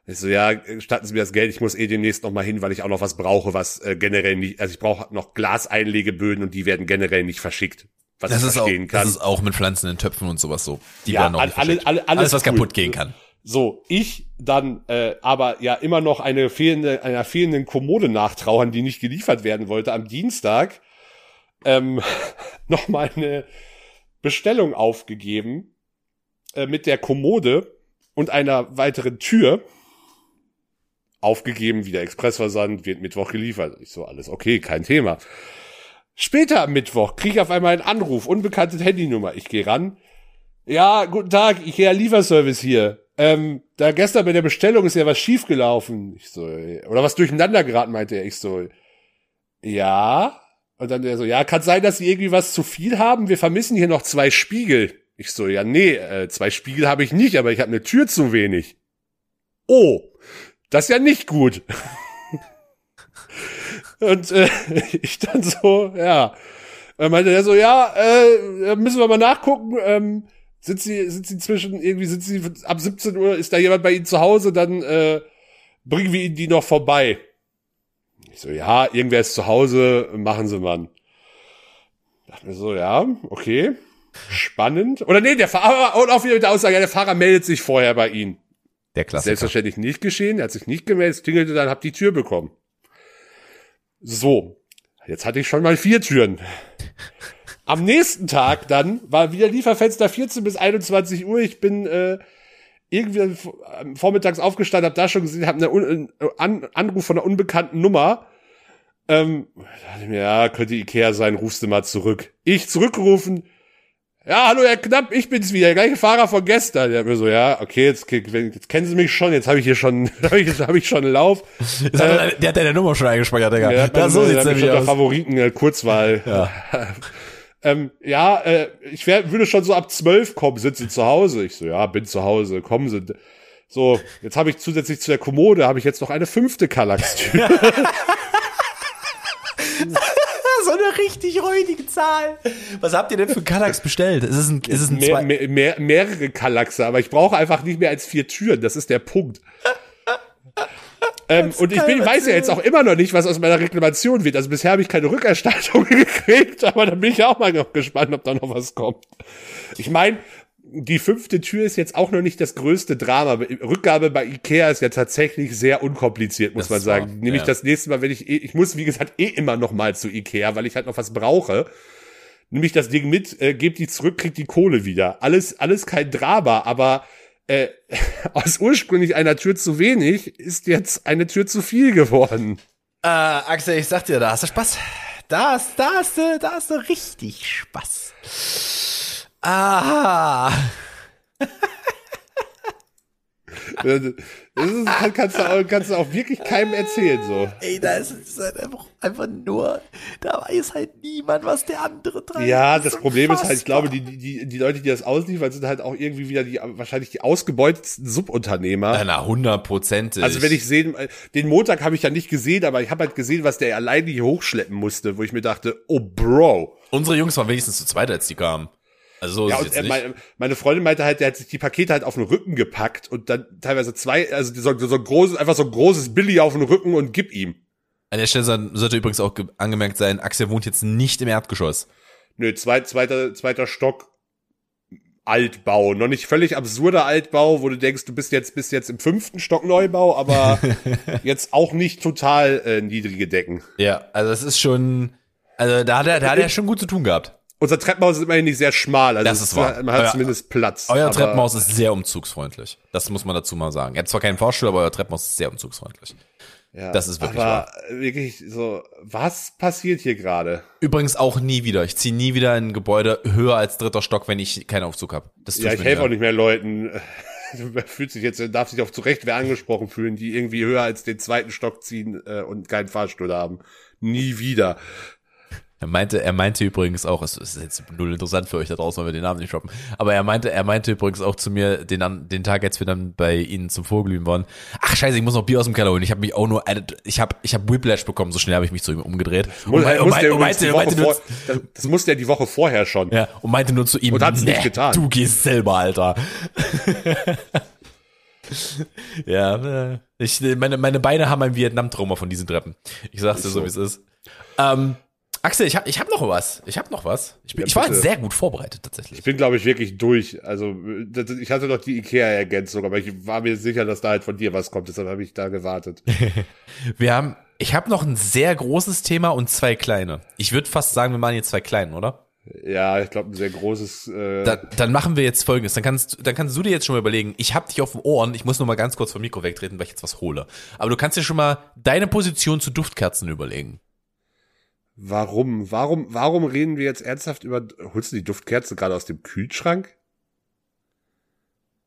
Ich so, ja, statten Sie mir das Geld, ich muss eh demnächst noch mal hin, weil ich auch noch was brauche, was äh, generell nicht, also ich brauche noch Glaseinlegeböden und die werden generell nicht verschickt, was Das ich ist, auch, verstehen kann. das ist auch mit Pflanzen in Töpfen und sowas so. Die Ja, werden auch nicht alle- alle- alles alles, was cool. kaputt gehen kann. So, ich dann äh, aber ja immer noch eine fehlende, einer fehlenden Kommode nachtrauern, die nicht geliefert werden wollte, am Dienstag ähm, noch mal eine Bestellung aufgegeben äh, mit der Kommode und einer weiteren Tür aufgegeben, wieder Expressversand, wird Mittwoch geliefert. Ich so, alles okay, kein Thema. Später am Mittwoch kriege ich auf einmal einen Anruf, unbekannte Handynummer. Ich gehe ran. Ja, guten Tag, Ikea Lieferservice hier. Ähm, da gestern bei der Bestellung ist ja was schiefgelaufen. Ich so, äh, oder was durcheinander geraten, meinte er. Ich so, ja. Und dann der so, ja, kann sein, dass Sie irgendwie was zu viel haben. Wir vermissen hier noch zwei Spiegel. Ich so, ja, nee, äh, zwei Spiegel habe ich nicht, aber ich habe eine Tür zu wenig. Oh, das ist ja nicht gut. Und äh, ich dann so, ja. Dann meinte er so, ja, äh, müssen wir mal nachgucken. Ähm, sind sie, sind sie zwischen, irgendwie sind sie ab 17 Uhr, ist da jemand bei Ihnen zu Hause, dann äh, bringen wir Ihnen die noch vorbei. Ich so, ja, irgendwer ist zu Hause, machen Sie mal. Dachte mir so, ja, okay. Spannend. Oder nee, der Fahrer, und auch wieder mit der Aussage, ja, der Fahrer meldet sich vorher bei Ihnen. Der Klassiker. Selbstverständlich nicht geschehen, er hat sich nicht gemeldet, klingelte dann, hab die Tür bekommen. So, jetzt hatte ich schon mal vier Türen. Am nächsten Tag dann war wieder Lieferfenster 14 bis 21 Uhr. Ich bin äh, irgendwie vormittags aufgestanden, habe da schon gesehen, habe einen An Anruf von einer unbekannten Nummer. Ähm, dachte mir, ja, könnte Ikea sein, rufst du mal zurück. Ich zurückgerufen, ja, hallo Herr Knapp, ich bin's wieder, der gleiche Fahrer von gestern. Der hat mir so, ja, okay, jetzt, jetzt kennen Sie mich schon, jetzt habe ich hier schon, hab ich, hab ich schon einen Lauf. Äh, hat, der hat deine Nummer schon eingespeichert, Digga. Ja, ja, so sieht's nämlich aus. Favoriten, äh, Kurzwahl. Ja. ähm, ja, äh, ich wär, würde schon so ab zwölf kommen, sind Sie zu Hause? Ich so, ja, bin zu Hause, kommen Sie. So, jetzt habe ich zusätzlich zu der Kommode, habe ich jetzt noch eine fünfte Kallax-Tür. so eine richtig räudige Zahl. Was habt ihr denn für Kallax bestellt? Ist es ein, ist es ein mehr, mehr, mehr, mehrere Kallaxe, aber ich brauche einfach nicht mehr als vier Türen. Das ist der Punkt. Ähm, und ich bin, weiß ja jetzt auch immer noch nicht, was aus meiner Reklamation wird. Also bisher habe ich keine Rückerstattung gekriegt, aber da bin ich auch mal noch gespannt, ob da noch was kommt. Ich meine, die fünfte Tür ist jetzt auch noch nicht das größte Drama. Rückgabe bei Ikea ist ja tatsächlich sehr unkompliziert, muss Das man sagen. wahr, Nämlich ja. das nächste Mal, wenn ich, eh, ich muss, wie gesagt, eh immer noch mal zu Ikea, weil ich halt noch was brauche. Nimm ich das Ding mit, äh, gebe die zurück, krieg die Kohle wieder. Alles, alles kein Drama, aber äh, aus ursprünglich einer Tür zu wenig ist jetzt eine Tür zu viel geworden. Äh, Axel, ich sag dir, da hast du Spaß. Da hast, da hast du, da hast du richtig Spaß. Aha. Das ist, kann, kannst, du auch, kannst du auch wirklich keinem erzählen, so. Ey, da ist es halt einfach, einfach nur, da weiß halt niemand, was der andere treibt. Ja, ist das Problem ist halt, ich unfassbar. glaube, die, die, die Leute, die das ausliefern, sind halt auch irgendwie wieder die, wahrscheinlich die ausgebeutetsten Subunternehmer. Na, na, hundertprozentig. Also wenn ich sehen, den Montag habe ich ja nicht gesehen, aber ich habe halt gesehen, was der alleine hier hochschleppen musste, wo ich mir dachte, oh Bro. Unsere Jungs waren wenigstens zu zweit, als die kamen. Also so Ja, und äh, meine, meine Freundin meinte halt, der hat sich die Pakete halt auf den Rücken gepackt und dann teilweise zwei, also so, so ein großes, einfach so ein großes Billy auf den Rücken und gib ihm. An der Stelle soll- sollte übrigens auch ge- angemerkt sein, Axel wohnt jetzt nicht im Erdgeschoss. Nö, zwei, zweiter, zweiter Stock Altbau. Noch nicht völlig absurder Altbau, wo du denkst, du bist jetzt, bist jetzt im fünften Stock Neubau, aber jetzt auch nicht total äh, niedrige Decken. Ja, also es ist schon, also da hat er, da hat er schon gut zu tun gehabt. Unser Treppenhaus ist immerhin nicht sehr schmal, also Das ist wahr. man hat Euer- zumindest Platz. Euer Treppenhaus ist sehr umzugsfreundlich. Das muss man dazu mal sagen. Er hat zwar keinen Fahrstuhl, aber euer Treppenhaus ist sehr umzugsfreundlich. Ja, das ist wirklich aber wirklich so, was passiert hier gerade? Übrigens auch nie wieder. Ich ziehe nie wieder in ein Gebäude höher als dritter Stock, wenn ich keinen Aufzug habe. Ja, ich helfe auch nicht mehr Leuten. Fühlt sich jetzt, darf sich auch zu Recht wer angesprochen fühlen, die irgendwie höher als den zweiten Stock ziehen äh, und keinen Fahrstuhl haben. Nie wieder. Er meinte, er meinte übrigens auch, es ist jetzt null interessant für euch da draußen, weil wir den Namen nicht shoppen, aber er meinte, er meinte übrigens auch zu mir den, den Tag, als wir dann bei ihnen zum Vorglühen waren, ach scheiße, ich muss noch Bier aus dem Keller holen. Ich habe mich auch nur, ich habe ich hab Whiplash bekommen, so schnell habe ich mich zu ihm umgedreht. Mei- der übrigens meinte, Woche meinte vor, das, das musste er die Woche vorher schon. ja, und meinte nur zu ihm, Und hat's nicht getan. du gehst selber, Alter. ja, äh, ich, meine, meine Beine haben ein Vietnam-Trauma von diesen Treppen. Ich sag's dir so, so. wie es ist. Ähm, Axel, ich hab, ich hab noch was. Ich hab noch was. Ich, bin, Ja, ich war bitte. sehr gut vorbereitet, tatsächlich. Ich bin, glaube ich, wirklich durch. Also, ich hatte doch die Ikea-Ergänzung, aber ich war mir sicher, dass da halt von dir was kommt. Deshalb habe ich da gewartet. Wir haben, ich habe noch ein sehr großes Thema und zwei kleine. Ich würde fast sagen, wir machen jetzt zwei kleinen, oder? ja, ich glaube, ein sehr großes. Äh, Da, dann machen wir jetzt folgendes. Dann kannst, dann kannst du dir jetzt schon mal überlegen, ich hab dich auf den Ohren, ich muss nur mal ganz kurz vom Mikro wegtreten, weil ich jetzt was hole. Aber du kannst dir schon mal deine Position zu Duftkerzen überlegen. Warum? Warum? Warum reden wir jetzt ernsthaft über? Holst du die Duftkerze gerade aus dem Kühlschrank?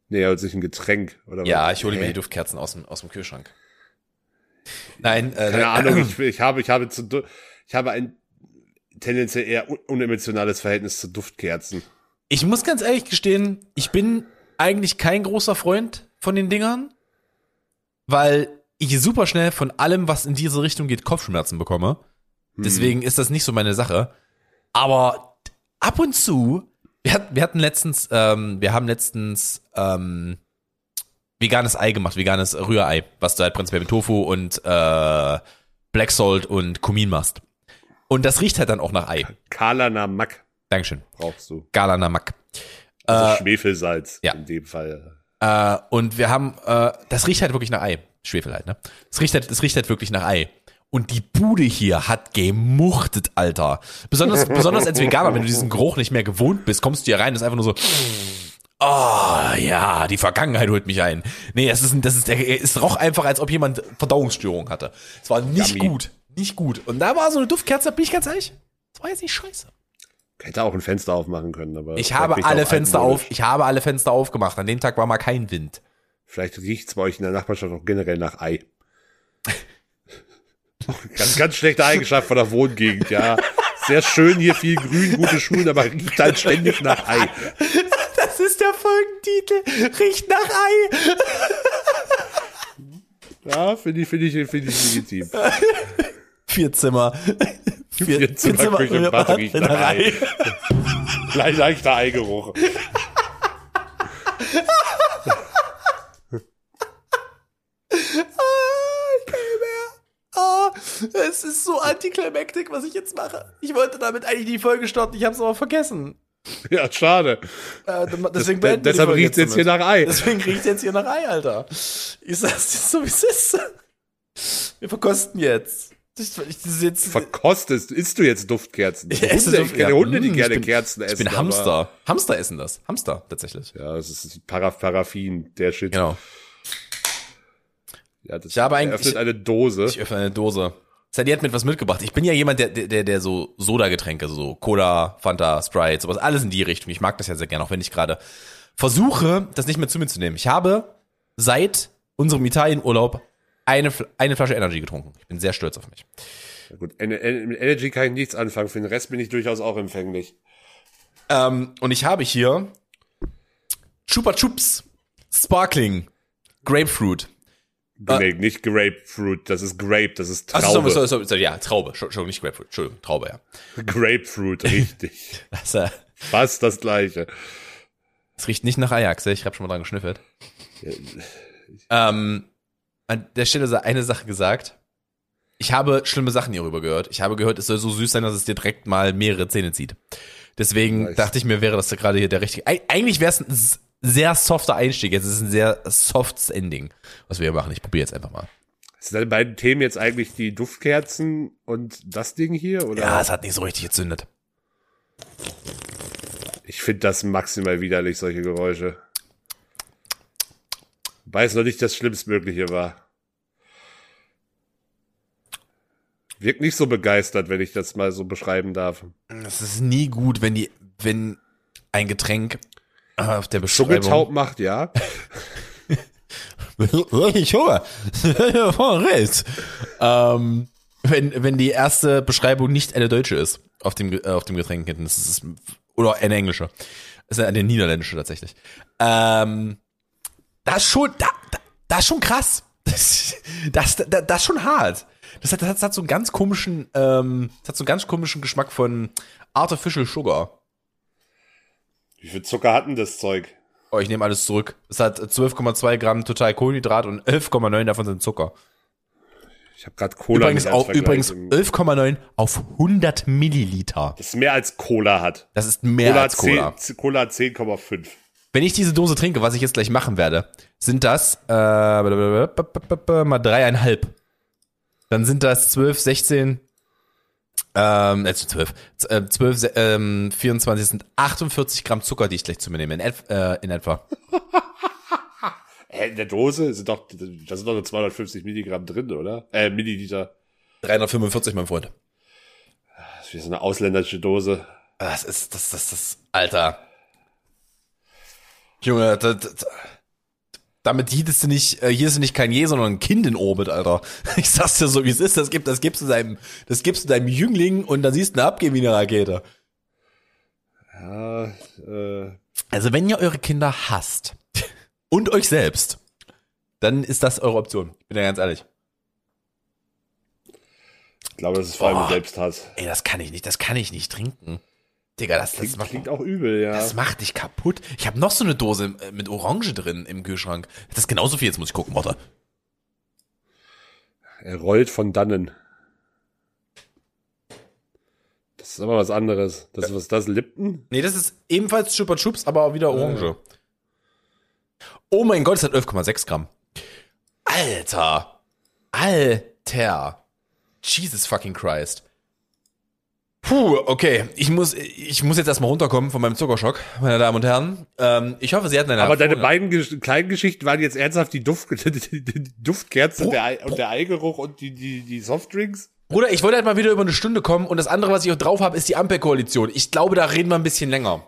Nee, er holt sich ein Getränk oder Ja, was? ich hole mir die Duftkerzen aus dem, aus dem Kühlschrank. Nein, äh, Keine Ahnung. Ich, ich habe, ich habe zu, ich habe ein tendenziell eher un- unemotionales Verhältnis zu Duftkerzen. Ich muss ganz ehrlich gestehen, ich bin eigentlich kein großer Freund von den Dingern, weil ich super schnell von allem, was in diese Richtung geht, Kopfschmerzen bekomme. Deswegen ist das nicht so meine Sache. Aber ab und zu, wir hatten, wir hatten letztens, ähm, wir haben letztens ähm, veganes Ei gemacht, veganes Rührei, was du halt prinzipiell mit Tofu und äh, Black Salt und Kumin machst. Und das riecht halt dann auch nach Ei. Kala Namak Dankeschön. brauchst du. Gala Namak. Also Schwefelsalz ja. in dem Fall. Äh, und wir haben, äh, das riecht halt wirklich nach Ei. Schwefel halt, ne? Es riecht halt, es riecht halt wirklich nach Ei. Und die Bude hier hat gemuchtet, Alter. Besonders, besonders als Veganer, wenn du diesen Geruch nicht mehr gewohnt bist, kommst du hier rein, das ist einfach nur so, oh, ja, die Vergangenheit holt mich ein. Nee, es ist, das ist, es roch einfach, als ob jemand Verdauungsstörung hatte. Es war nicht Yummy. gut. Nicht gut. Und da war so eine Duftkerze, bin ich ganz ehrlich, das war jetzt nicht scheiße. Hätte auch ein Fenster aufmachen können, aber. Ich habe riecht alle Fenster auf, ich habe alle Fenster aufgemacht. An dem Tag war mal kein Wind. Vielleicht riecht's bei euch in der Nachbarschaft auch generell nach Ei. ganz, ganz schlechte Eigenschaft von der Wohngegend, ja. Sehr schön hier, viel Grün, gute Schulen, aber riecht halt ständig nach Ei. Das ist der Folgentitel. Riecht nach Ei. Ja, finde ich, finde ich, finde ich legitim. Vier Zimmer. Vier, Vier Zimmer, Küche und Bad riecht nach Ei. Leicht, leichter Eigeruch. Ah, es ist so antiklimaktik, was ich jetzt mache. Ich wollte damit eigentlich die Folge starten, ich habe es aber vergessen. Ja, schade. Äh, deswegen die deshalb Folge riecht's jetzt hier nach Ei. Deswegen riecht jetzt hier nach Ei, Alter. Ich sag's dir so, wie es ist. Wir verkosten jetzt. Ich, ich, das jetzt Verkostest, isst du jetzt Duftkerzen? Ich esse Hunde, Duft- ich kenne ja, Hunde, die ich gerne bin- Kerzen essen. ich bin aber- Hamster. Hamster essen das. Hamster, tatsächlich. Ja, das ist Paraf Paraffin, der Shit. Genau. Ja, das Ich habe eigentlich- eröffnet ich- eine Dose. Ich öffne eine Dose. Sadie hat mit was mitgebracht. Ich bin ja jemand, der, der, der so Soda-Getränke, so Cola, Fanta, Sprite, sowas, alles in die Richtung. Ich mag das ja sehr gerne, auch wenn ich gerade versuche, das nicht mehr zu mir zu nehmen. Ich habe seit unserem Italienurlaub eine, eine Flasche Energy getrunken. Ich bin sehr stolz auf mich. Ja, gut, mit Energy kann ich nichts anfangen. Für den Rest bin ich durchaus auch empfänglich. Ähm, und ich habe hier Chupa Chups Sparkling Grapefruit. Nee, nicht Grapefruit, das ist Grape, das ist Traube. sorry, sorry, sorry, ja, Traube. Entschuldigung, nicht Grapefruit. Entschuldigung, Traube, ja. Grapefruit, richtig. Das, äh, Fast das gleiche. Es riecht nicht nach Ajax, ich habe schon mal dran geschnüffelt. Ähm, an der Stelle sei eine Sache gesagt. Ich habe schlimme Sachen hierüber gehört. Ich habe gehört, es soll so süß sein, dass es dir direkt mal mehrere Zähne zieht. Deswegen Nice. dachte ich mir, wäre das gerade hier der richtige. Eig- Eigentlich wäre es sehr softer Einstieg. Jetzt ist es ein sehr softes Ending, was wir hier machen. Ich probiere jetzt einfach mal. Sind deine beiden Themen jetzt eigentlich die Duftkerzen und das Ding hier? Oder? Ja, es hat nicht so richtig gezündet. Ich finde das maximal widerlich, solche Geräusche. Weiß noch nicht, das Schlimmstmögliche war. Wirkt nicht so begeistert, wenn ich das mal so beschreiben darf. Es ist nie gut, wenn die, wenn ein Getränk auf der Beschreibung. Schuggeltaub macht, ja. Ich höre. recht. ähm, wenn, wenn die erste Beschreibung nicht eine deutsche ist auf dem, äh, auf dem Getränk hinten. Das ist, oder eine englische. Das ist eine niederländische tatsächlich. Ähm, das ist schon, da, da, das ist schon krass. Das, das, das, das ist schon hart. Das hat, das hat so einen ganz komischen, ähm, das hat so einen ganz komischen Geschmack von Artificial Sugar. Wie viel Zucker hat denn das Zeug? Oh, ich nehme alles zurück. Es hat 12,2 Gramm total Kohlenhydrat und 11,9 davon sind Zucker. Ich habe gerade Cola Übrigens, übrigens im- 11,9 auf 100 Milliliter. Das ist mehr als Cola hat. Das ist mehr Cola, als Cola. 10 Cola hat 10,5. Wenn ich diese Dose trinke, was ich jetzt gleich machen werde, sind das äh, mal dreieinhalb. Dann sind das 12, 16, ähm, äh, 12, äh, 12, se- ähm, 24 sind 48 Gramm Zucker, die ich gleich zu mir nehme, in, äh, in etwa. In der Dose sind doch, da sind doch nur 250 Milligramm drin, oder? Äh, Milliliter. 345, mein Freund. Das ist wie so eine ausländische Dose. Das ist, das, das, das, Alter. Junge, das, das, damit hieltest du nicht, äh, hier ist nicht kein Je, sondern ein Kind in Orbit, Alter. Ich sag's dir so, wie es ist. Das gibt, das gibst du deinem, das gibst du deinem Jüngling und dann siehst du eine abgehen wie eine Rakete. Ja, äh, Also wenn ihr eure Kinder hasst und euch selbst, dann ist das eure Option. Ich bin ja ganz ehrlich. Ich glaube, das ist vor allem Boah. Selbsthass. Ey, das kann ich nicht, das kann ich nicht trinken. Digga, das, das, Klingt, macht, klingt auch übel, ja. das macht dich kaputt. Ich habe noch so eine Dose äh, mit Orange drin im Kühlschrank. Das ist genauso viel, jetzt muss ich gucken, warte. Er rollt von dannen. Das ist aber was anderes. Das was ist das Lipton? Nee, das ist ebenfalls Chupa Chups, aber auch wieder Orange. Oh mein Gott, es hat 11,6 Gramm. Alter. Alter. Jesus fucking Christ. Puh, okay. Ich muss, ich muss jetzt erstmal runterkommen von meinem Zuckerschock, meine Damen und Herren. Ähm, ich hoffe, Sie hatten eine Aber deine beiden Gesch- kleinen Geschichten waren jetzt ernsthaft die, Duft, die, die Duftkerze Pro- der und der Eigeruch und die, die, die Softdrinks? Bruder, ich wollte halt mal wieder über eine Stunde kommen und das andere, was ich auch drauf habe, ist die Ampelkoalition. Ich glaube, da reden wir ein bisschen länger.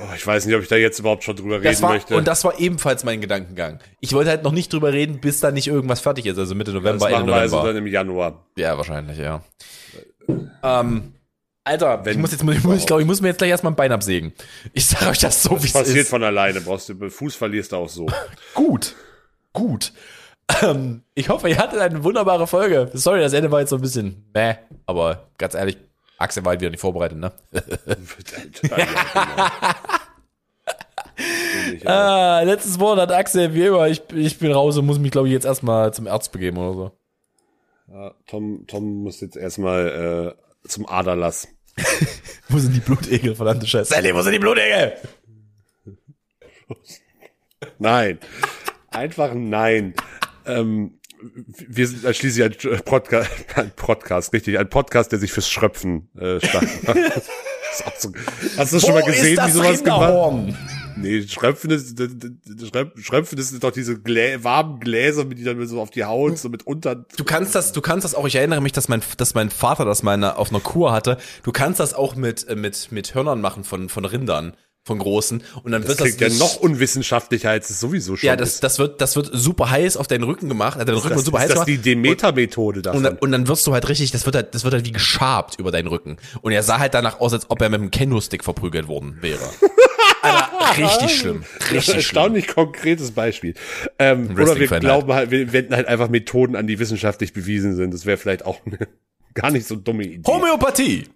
Oh, ich weiß nicht, ob ich da jetzt überhaupt schon drüber reden Das war, möchte. und das war ebenfalls mein Gedankengang. Ich wollte halt noch nicht drüber reden, bis da nicht irgendwas fertig ist, also Mitte das November, Ende machen wir also November. dann im Januar. ja, wahrscheinlich, ja. Ähm, Alter, ich Wenn muss jetzt, ich, muss, ich glaube, ich muss mir jetzt gleich erstmal ein Bein absägen. Ich sage euch das so, wie Das es passiert ist. von alleine. Brauchst du, Fuß verlierst du auch so. Gut, gut. Ähm, ich hoffe, ihr hattet eine wunderbare Folge. Sorry, das Ende war jetzt so ein bisschen meh, aber ganz ehrlich, Axel war halt wieder nicht vorbereitet, ne? Ah, letztes Wort hat Axel, wie immer. Ich, ich bin raus und muss mich, glaube ich, jetzt erstmal zum Arzt begeben oder so. Ja, Tom, Tom muss jetzt erstmal äh, zum Aderlass. Wo sind die Blutegel, verdammte Scheiße? Sally, wo sind die Blutegel? Nein. Einfach nein. Ähm, wir sind schließlich ein Podcast, ein Podcast, richtig, ein Podcast, der sich fürs Schröpfen äh, stark macht. Das ist so, hast du schon mal gesehen, wie sowas gemacht? Nee, Schröpfen ist, Schröpfen ist doch diese Glä warmen Gläser, mit die dann so auf die Haut, so mit unter. Du kannst das, du kannst das auch, ich erinnere mich, dass mein, dass mein Vater das einer- auf einer Kur hatte. Du kannst das auch mit, äh, mit, mit Hörnern machen von, von Rindern, von großen. Und dann Das wird klingt das, ja noch unwissenschaftlicher, als es sowieso schon ja, das, ist. das wird, das wird super heiß auf deinen Rücken gemacht, äh, dein Rücken das, wird super heiß ist das gemacht. die Demeter-Methode davon. Und dann, und dann wirst du halt richtig, das wird halt, das wird halt wie geschabt über deinen Rücken. Und er sah halt danach aus, als ob er mit einem Kendo-Stick verprügelt worden wäre. Alter, richtig schlimm. Richtig schlimm. Erstaunlich konkretes Beispiel. Ähm, oder wir glauben halt, wir wenden halt einfach Methoden an, die wissenschaftlich bewiesen sind. Das wäre vielleicht auch eine gar nicht so dumme Idee. Homöopathie.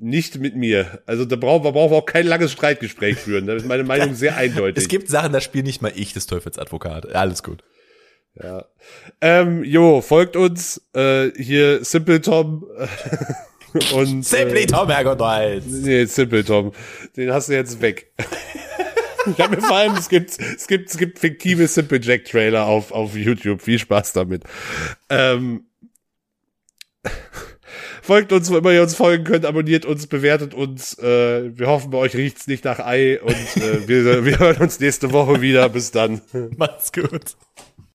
Nicht mit mir. Also da brauchen wir brauchen wir auch kein langes Streitgespräch führen. Da ist meine Meinung sehr eindeutig. Es gibt Sachen, da spiele nicht mal ich des Teufelsadvokat. Alles gut. ja. ähm, jo, folgt uns äh, hier Simple Tom und Simply äh, Tom Herrgott nee, Simple Tom. Den hast du jetzt weg. Ich habe mir vor allem, es gibt, es gibt, es gibt fiktive Simple Jack Trailer auf, auf YouTube. Viel Spaß damit. Ähm, folgt uns, wo immer ihr uns folgen könnt, abonniert uns, bewertet uns. Äh, wir hoffen, bei euch riecht's nicht nach Ei und äh, wir, wir hören uns nächste Woche wieder. Bis dann. Macht's gut.